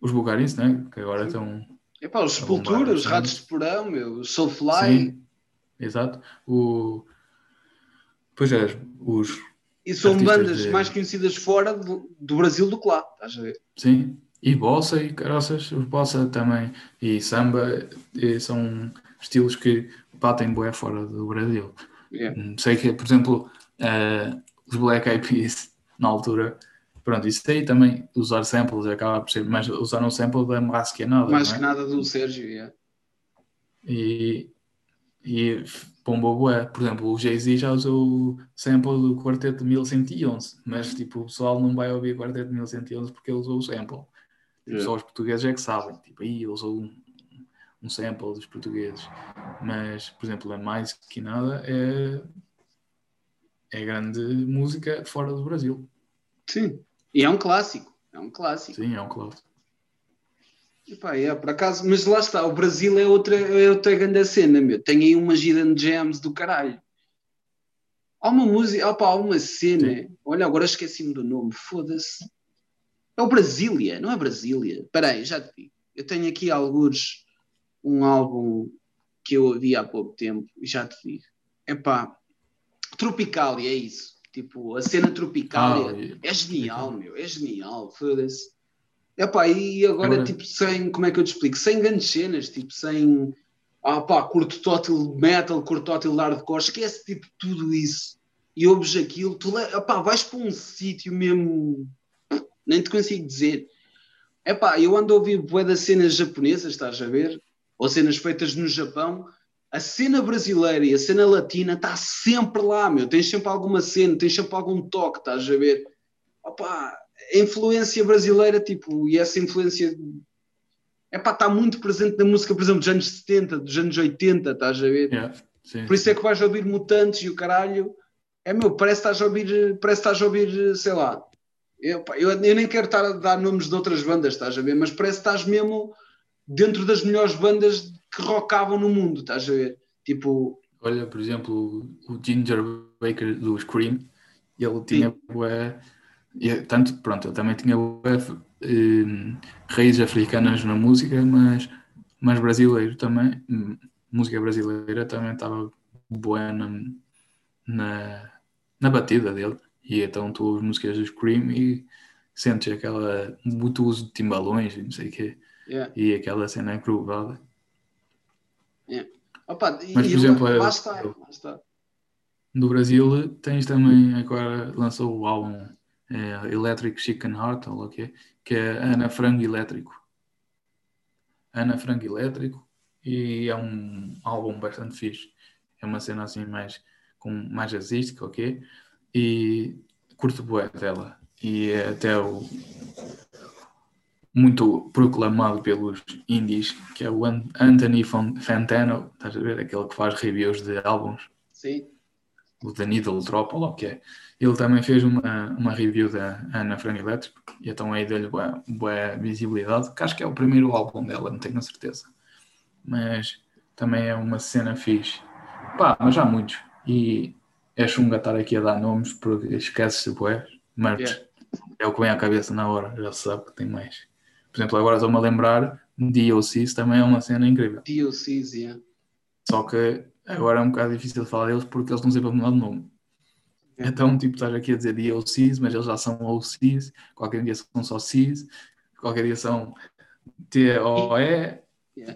os Bulgaris, né? que agora Sim. estão. Epá, os Sepultura, os Ratos de Porão, meu, os Soulfly. Sim, exato. O... Pois é, os e são bandas de... mais conhecidas fora do, do, Brasil do que lá, estás a ver? Sim, e bossa e caroças, os bossa também, e samba, e são estilos que batem boé fora do Brasil. Yeah. Hum, sei que, por exemplo, uh, os Black Eyed Peas, na altura, pronto, isso aí também, usar samples acaba por ser, mas usaram um sample da Mais Que Nada. Mais é? que Nada do Sérgio, yeah. E, e bombou é Por exemplo, o Jay-Z já usou o sample do quarteto de 1111, mas tipo, o pessoal não vai ouvir o quarteto de 1111 porque ele usou o sample. Tipo, Só os portugueses é que sabem. Tipo, aí usou um, um sample dos portugueses. Mas, por exemplo, é mais que nada é, é grande música fora do Brasil. Sim. E é um clássico. É um clássico. Sim, é um clássico. Epá, é, por acaso, mas lá está, o Brasil é outra, é outra grande cena, meu. Tem aí umas hidden gems do caralho. Há uma música, opa, há uma cena. Sim. Olha, agora esqueci-me do nome, foda-se. É o Brasília, não é Brasília? Espera aí, já te digo. Eu tenho aqui alguns, um álbum que eu ouvi há pouco tempo, e já te digo. Epá, Tropicalia, é isso. Tipo, a cena Tropicalia ah, é genial, meu, é genial, foda-se. Epá, e agora, agora, tipo, sem, como é que eu te explico? Sem grandes cenas, tipo, sem, ah pá, curto total metal, curto total hardcore, esquece, tipo, tudo isso. E ouves aquilo, tu, epá, vais para um sítio mesmo, nem te consigo dizer. Epá, eu ando a ouvir bué das cenas japonesas, estás a ver? Ou cenas feitas no Japão, a cena brasileira e a cena latina está sempre lá, meu. Tens sempre alguma cena, tens sempre algum toque, estás a ver? Opa, a influência brasileira, tipo, e essa influência é pá, está muito presente na música, por exemplo, dos anos 70, dos anos 80, estás a ver? Yeah, sim, por isso sim. é que vais ouvir Mutantes e o caralho. É meu, parece que estás a ouvir, parece que estás a ouvir, sei lá. Eu, eu, eu, nem quero estar a dar nomes de outras bandas, estás a ver? Mas parece que estás mesmo dentro das melhores bandas que rockavam no mundo, estás a ver? Tipo. Olha, por exemplo, o Ginger Baker do Scream, ele tinha. Ué, e, tanto, pronto, eu também tinha eh, raízes africanas na música, mas, mas brasileiro também, música brasileira também estava boa na, na, na, batida dele. E então tu ouves músicas do Scream e sentes aquela muito uso de timbalões e não sei o quê. Yeah. E aquela cena encruvada. Yeah. Opa, mas, por exemplo, lá está, lá está. no Brasil tens também agora lançou o álbum é, Electric Chicken Heart, ou o que que é Ana Frango Elétrico. Ana Frango Elétrico, e é um álbum bastante fixe. É uma cena assim mais, com, mais jazzística, ok? E curto bué dela. E é até o muito proclamado pelos indies, que é o Anthony Fantano, estás a ver? Aquele que faz reviews de álbuns. Sim. O The Needle Drop, ou o que é. Ele também fez uma, uma review da Ana Frank Electric e então aí deu-lhe boa, boa visibilidade, que acho que é o primeiro álbum dela, não tenho a certeza. Mas também é uma cena fixe. Pá, mas há muitos. E é chunga estar aqui a dar nomes porque esqueces-se boé, mas yeah. é o que vem à cabeça na hora, já se sabe que tem mais. Por exemplo, agora estou-me a lembrar, DOCs também é uma cena incrível. DOCs, yeah. Só que agora é um bocado difícil de falar deles porque eles não sempre mudar de nome. Então, tipo, estás aqui a dizer DOCs, mas eles já são OCs, qualquer dia são só Cs, qualquer dia são TOE,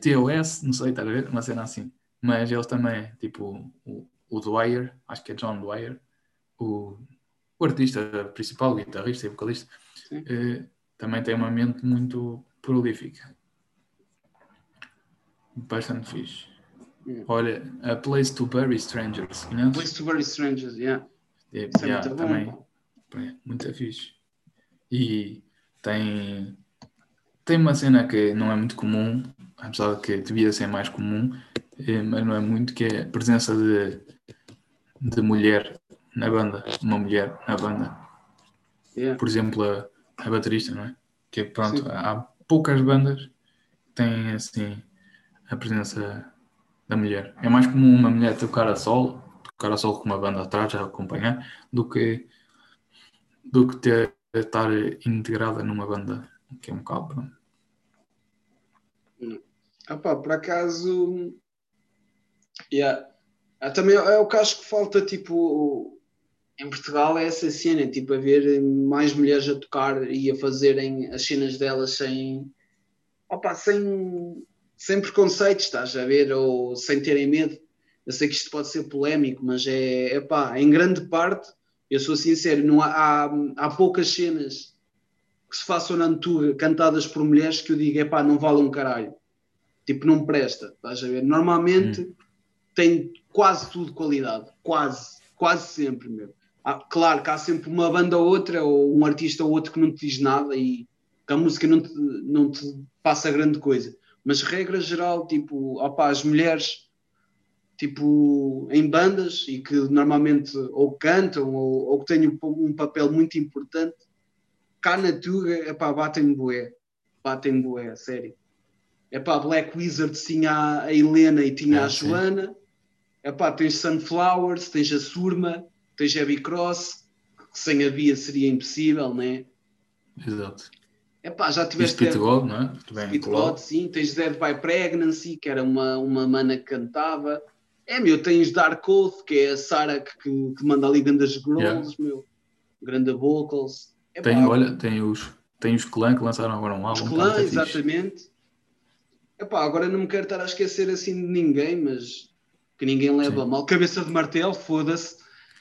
TOS, não sei, estás a ver? Uma cena assim. Mas eles também, tipo, o, o Dwyer, acho que é John Dwyer, o, o artista principal, guitarrista e vocalista, eh, também tem uma mente muito prolífica. Bastante fixe. Yeah. Olha, A Place to Bury Strangers. Conheces? Place to Bury Strangers, yeah. É, Isso yeah, é muito também. Bom. É, muito fixe. E tem, tem uma cena que não é muito comum, apesar de que devia ser mais comum, eh, mas não é muito, que é a presença de, de mulher na banda, uma mulher na banda. Yeah. Por exemplo, a, a baterista, não é? Que pronto, Sim. há poucas bandas que têm assim a presença da mulher. É mais comum uma mulher tocar a solo, tocar a solo com uma banda atrás a acompanhar, do que do que ter, estar integrada numa banda, que é um bocado pronto. Ah pá, por acaso yeah. ah, também é o que acho que falta tipo em Portugal é essa cena, tipo, haver mais mulheres a tocar e a fazerem as cenas delas sem, opa, sem, sem preconceitos, estás a ver, ou sem terem medo. Eu sei que isto pode ser polémico, mas é, é pá, em grande parte, eu sou sincero, não há, há, há poucas cenas que se façam na Antuga cantadas por mulheres que eu digo, é pá, não vale um caralho. Tipo, não presta, estás a ver? Normalmente hum. tem quase tudo qualidade, quase, quase sempre mesmo. Ah, claro que há sempre uma banda ou outra, ou um artista ou outro que não te diz nada e que a música não te, não te passa grande coisa. Mas regra geral, tipo, opa, as mulheres tipo, em bandas e que normalmente ou cantam ou, ou que têm um, papel muito importante, cá na Tuga, epá, batem bué, batem bué, sério. Epá, Black Wizard tinha a Helena e tinha ah, a Joana, epá, tens Sunflowers, tens a Surma, tens Heavy Cross, que sem a Bia seria impossível, né? Exato. Epá, já tiveste. Speed God, não é? Speed God, sim. Tens Dead by Pregnancy, que era uma, uma mana que cantava. É, meu, tens Dark Oath, que é a Sarah que, que, manda ali grandes growls, yeah. meu. Grande vocals. Epá, tem, olha, tem os, tem os Clan que lançaram agora um álbum. Os Clan, exatamente. Epá, agora não me quero estar a esquecer assim de ninguém, mas que ninguém leva sim. mal. Cabeça de martelo, foda-se.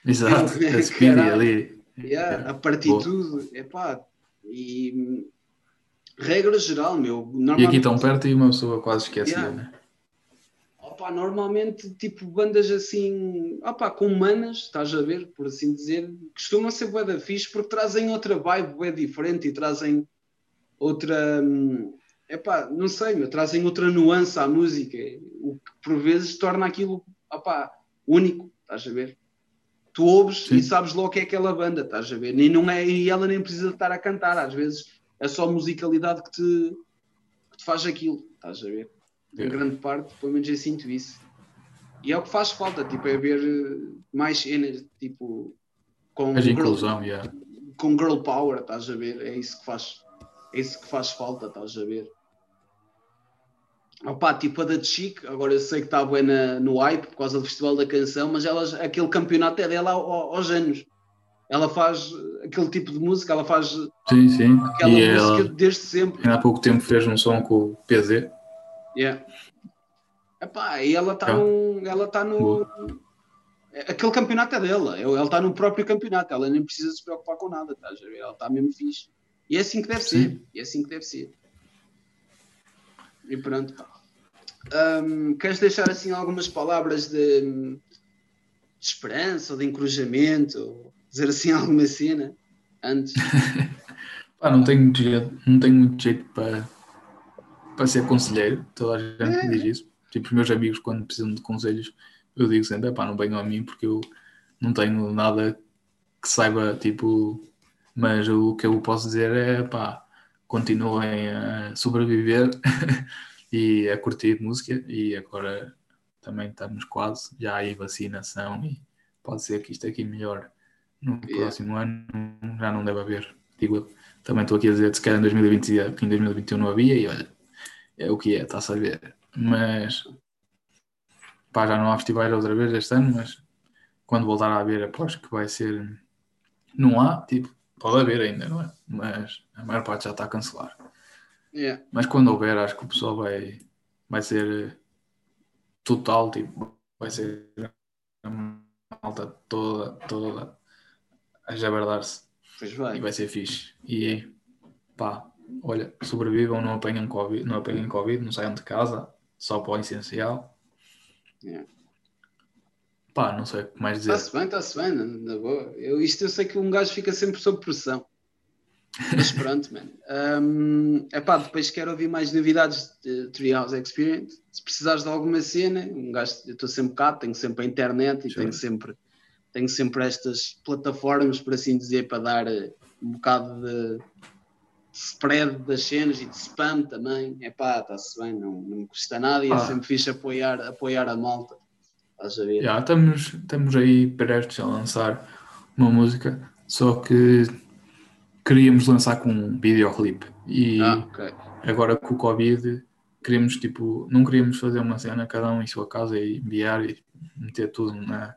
Exato, [laughs] a Speedy ali. Yeah, a partir de tudo, epá, e regra geral, meu. E aqui tão perto e uma pessoa quase esquece, yeah. né? Opa, normalmente, tipo, bandas assim, opa, com manas, estás a ver, por assim dizer, costumam ser bué da fixe porque trazem outra vibe bué diferente e trazem outra, hum, epá, não sei, meu, trazem outra nuance à música, o que por vezes torna aquilo, opa, único, estás a ver? tu ouves Sim. e sabes logo que é aquela banda, estás a ver? E, não é, e ela nem precisa estar a cantar, às vezes é só musicalidade que te, que te faz aquilo, estás a ver? Em grande parte, pelo menos eu sinto isso. E é o que faz falta, tipo, é ver eh, mais cenas, tipo, com, girl, inclusão, yeah. com girl power, estás a ver? É isso que faz, é isso que faz falta, estás a ver? Opa, tipo a da Chic, agora eu sei que está bué no hype por causa do Festival da Canção, mas ela, aquele campeonato é dela aos anos. Ela faz aquele tipo de música, ela faz sim, sim. aquela e música ela, desde sempre. Há pouco tempo fez um som com o PZ. Yeah. Epá, e ela está no. Ela está no. Aquele campeonato é dela, ela está no próprio campeonato, ela nem precisa se preocupar com nada, ver? Ela está mesmo fixe. E é assim que deve sim. ser. E é assim que deve ser. E pronto, pá. Um, queres deixar assim algumas palavras de, de, esperança ou de encorajamento? dizer assim [laughs] alguma cena antes? [laughs] pá, não tenho muito jeito, não tenho muito jeito para, para ser conselheiro. Toda a gente é. me diz isso. Tipo, os meus amigos, quando precisam de conselhos, eu digo sempre: pá, não venham a mim porque eu não tenho nada que saiba, tipo. Mas o que eu posso dizer é, pá, continuem a sobreviver [laughs] e a curtir música e agora também estamos quase, já aí vacinação e pode ser que isto aqui melhore no yeah. próximo ano, já não deve haver, digo eu. Também estou aqui a dizer se calhar em 2020 que em 2021 não havia e olha, é o que é, está-se a ver. Mas pá, já não há festivais outra vez este ano, mas quando voltar a haver aposto que vai ser não há, tipo, Pode haver ainda, não é? Mas a maior parte já está a cancelar. Yeah. Mas quando houver, acho que o pessoal vai, vai ser total, tipo, vai ser a malta toda, toda a jabardar-se. E vai ser fixe. E pá, olha, sobrevivam, não apanhem Covid, não apanhem Covid, não saiam de casa, só para o essencial. Yeah. Pá, não sei o que mais dizer. Está-se bem, está-se bem, na, boa. Eu, isto eu sei que um gajo fica sempre sob pressão. Mas [laughs] pronto, mano. Um, epá, depois quero ouvir mais novidades de Treehouse Experience. Se precisares de alguma cena, um gajo, eu estou sempre cá, tenho sempre a internet e Sure. tenho sempre, tenho sempre estas plataformas, por assim dizer, para dar eh, um bocado de spread das cenas e de spam também. Epá, está-se bem, não, não me custa nada e é Ah. sempre fixe apoiar, apoiar a malta. Estás a ver? Já, estamos, estamos aí prestes a lançar uma música, só que queríamos lançar com um videoclipe. E Ah, ok. agora com o Covid, queríamos tipo, não queríamos fazer uma cena, cada um em sua casa e enviar e meter tudo na,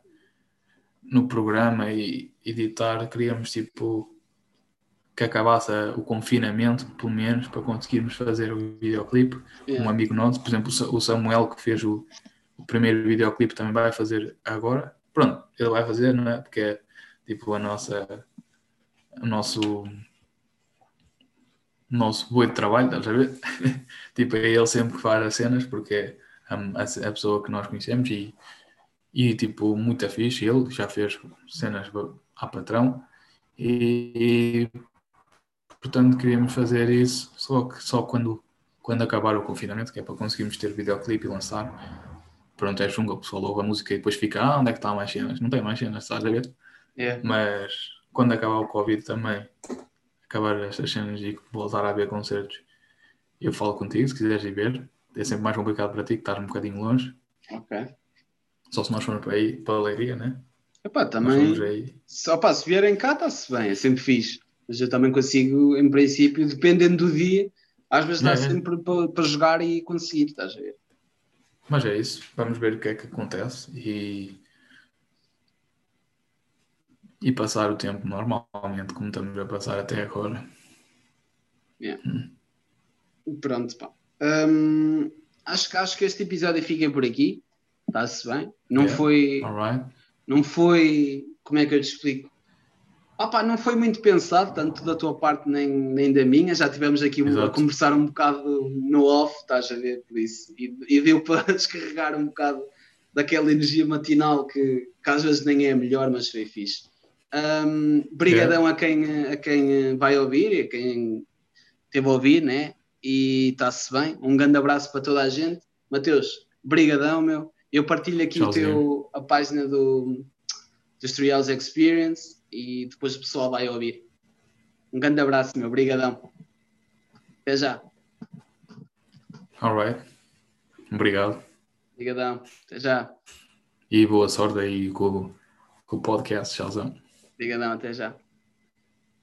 no programa e editar. Queríamos tipo que acabasse o confinamento, pelo menos, para conseguirmos fazer o videoclipe. Yeah. Um amigo nosso, por exemplo, o Sa- o Samuel, que fez o, o primeiro videoclipe, também vai fazer agora. Pronto, ele vai fazer, não é? Porque é tipo a nossa, o nosso, o nosso boi de trabalho, estás a ver? [laughs] tipo, é ele sempre que faz as cenas, porque é a, a- a pessoa que nós conhecemos e, e tipo, muito fixe. Ele já fez cenas a patrão e, e, portanto queríamos fazer isso só que só quando quando acabar o confinamento que é para conseguirmos ter videoclipe e lançar pronto é junga o pessoal ouve a música e depois fica ah onde é que está mais cenas não tem mais cenas estás a ver Yeah. mas quando acabar o Covid também acabar estas cenas e voltar a ver concertos eu falo contigo se quiseres ir ver é sempre mais complicado para ti que estás um bocadinho longe Ok. só se nós formos para aí para a Leiria né Epá, também. Só pá, se vierem cá, está-se bem, é sempre fixe. Mas eu também consigo, em princípio, dependendo do dia, às vezes dá É, sempre para para jogar e conseguir, estás a ver? Mas é isso, vamos ver o que é que acontece e, e passar o tempo normalmente, como estamos a passar até agora. Pronto, pá. Hum, acho, que- acho que este episódio fica por aqui. Está-se bem. Não Yeah. foi. Não foi. Como é que eu te explico? Pá, não foi muito pensado, tanto da tua parte nem, nem da minha. Já tivemos aqui um- a conversar um bocado no off, estás a ver, por isso. E, e deu [laughs] para descarregar um bocado daquela energia matinal que, que às vezes nem é a melhor, mas foi fixe. Hum, brigadão a, quem, a quem vai ouvir e a quem teve a ouvir, né? E está-se bem. Um grande abraço para toda a gente. Mateus, brigadão, meu. Eu partilho aqui o teu, a página do, do Trials Experience e depois o pessoal vai ouvir. Um grande abraço, meu. Brigadão. Até já. Alright. Obrigado. Brigadão. Até já. E boa sorte aí com, o- com o podcast, tchauzão. Brigadão. Até já.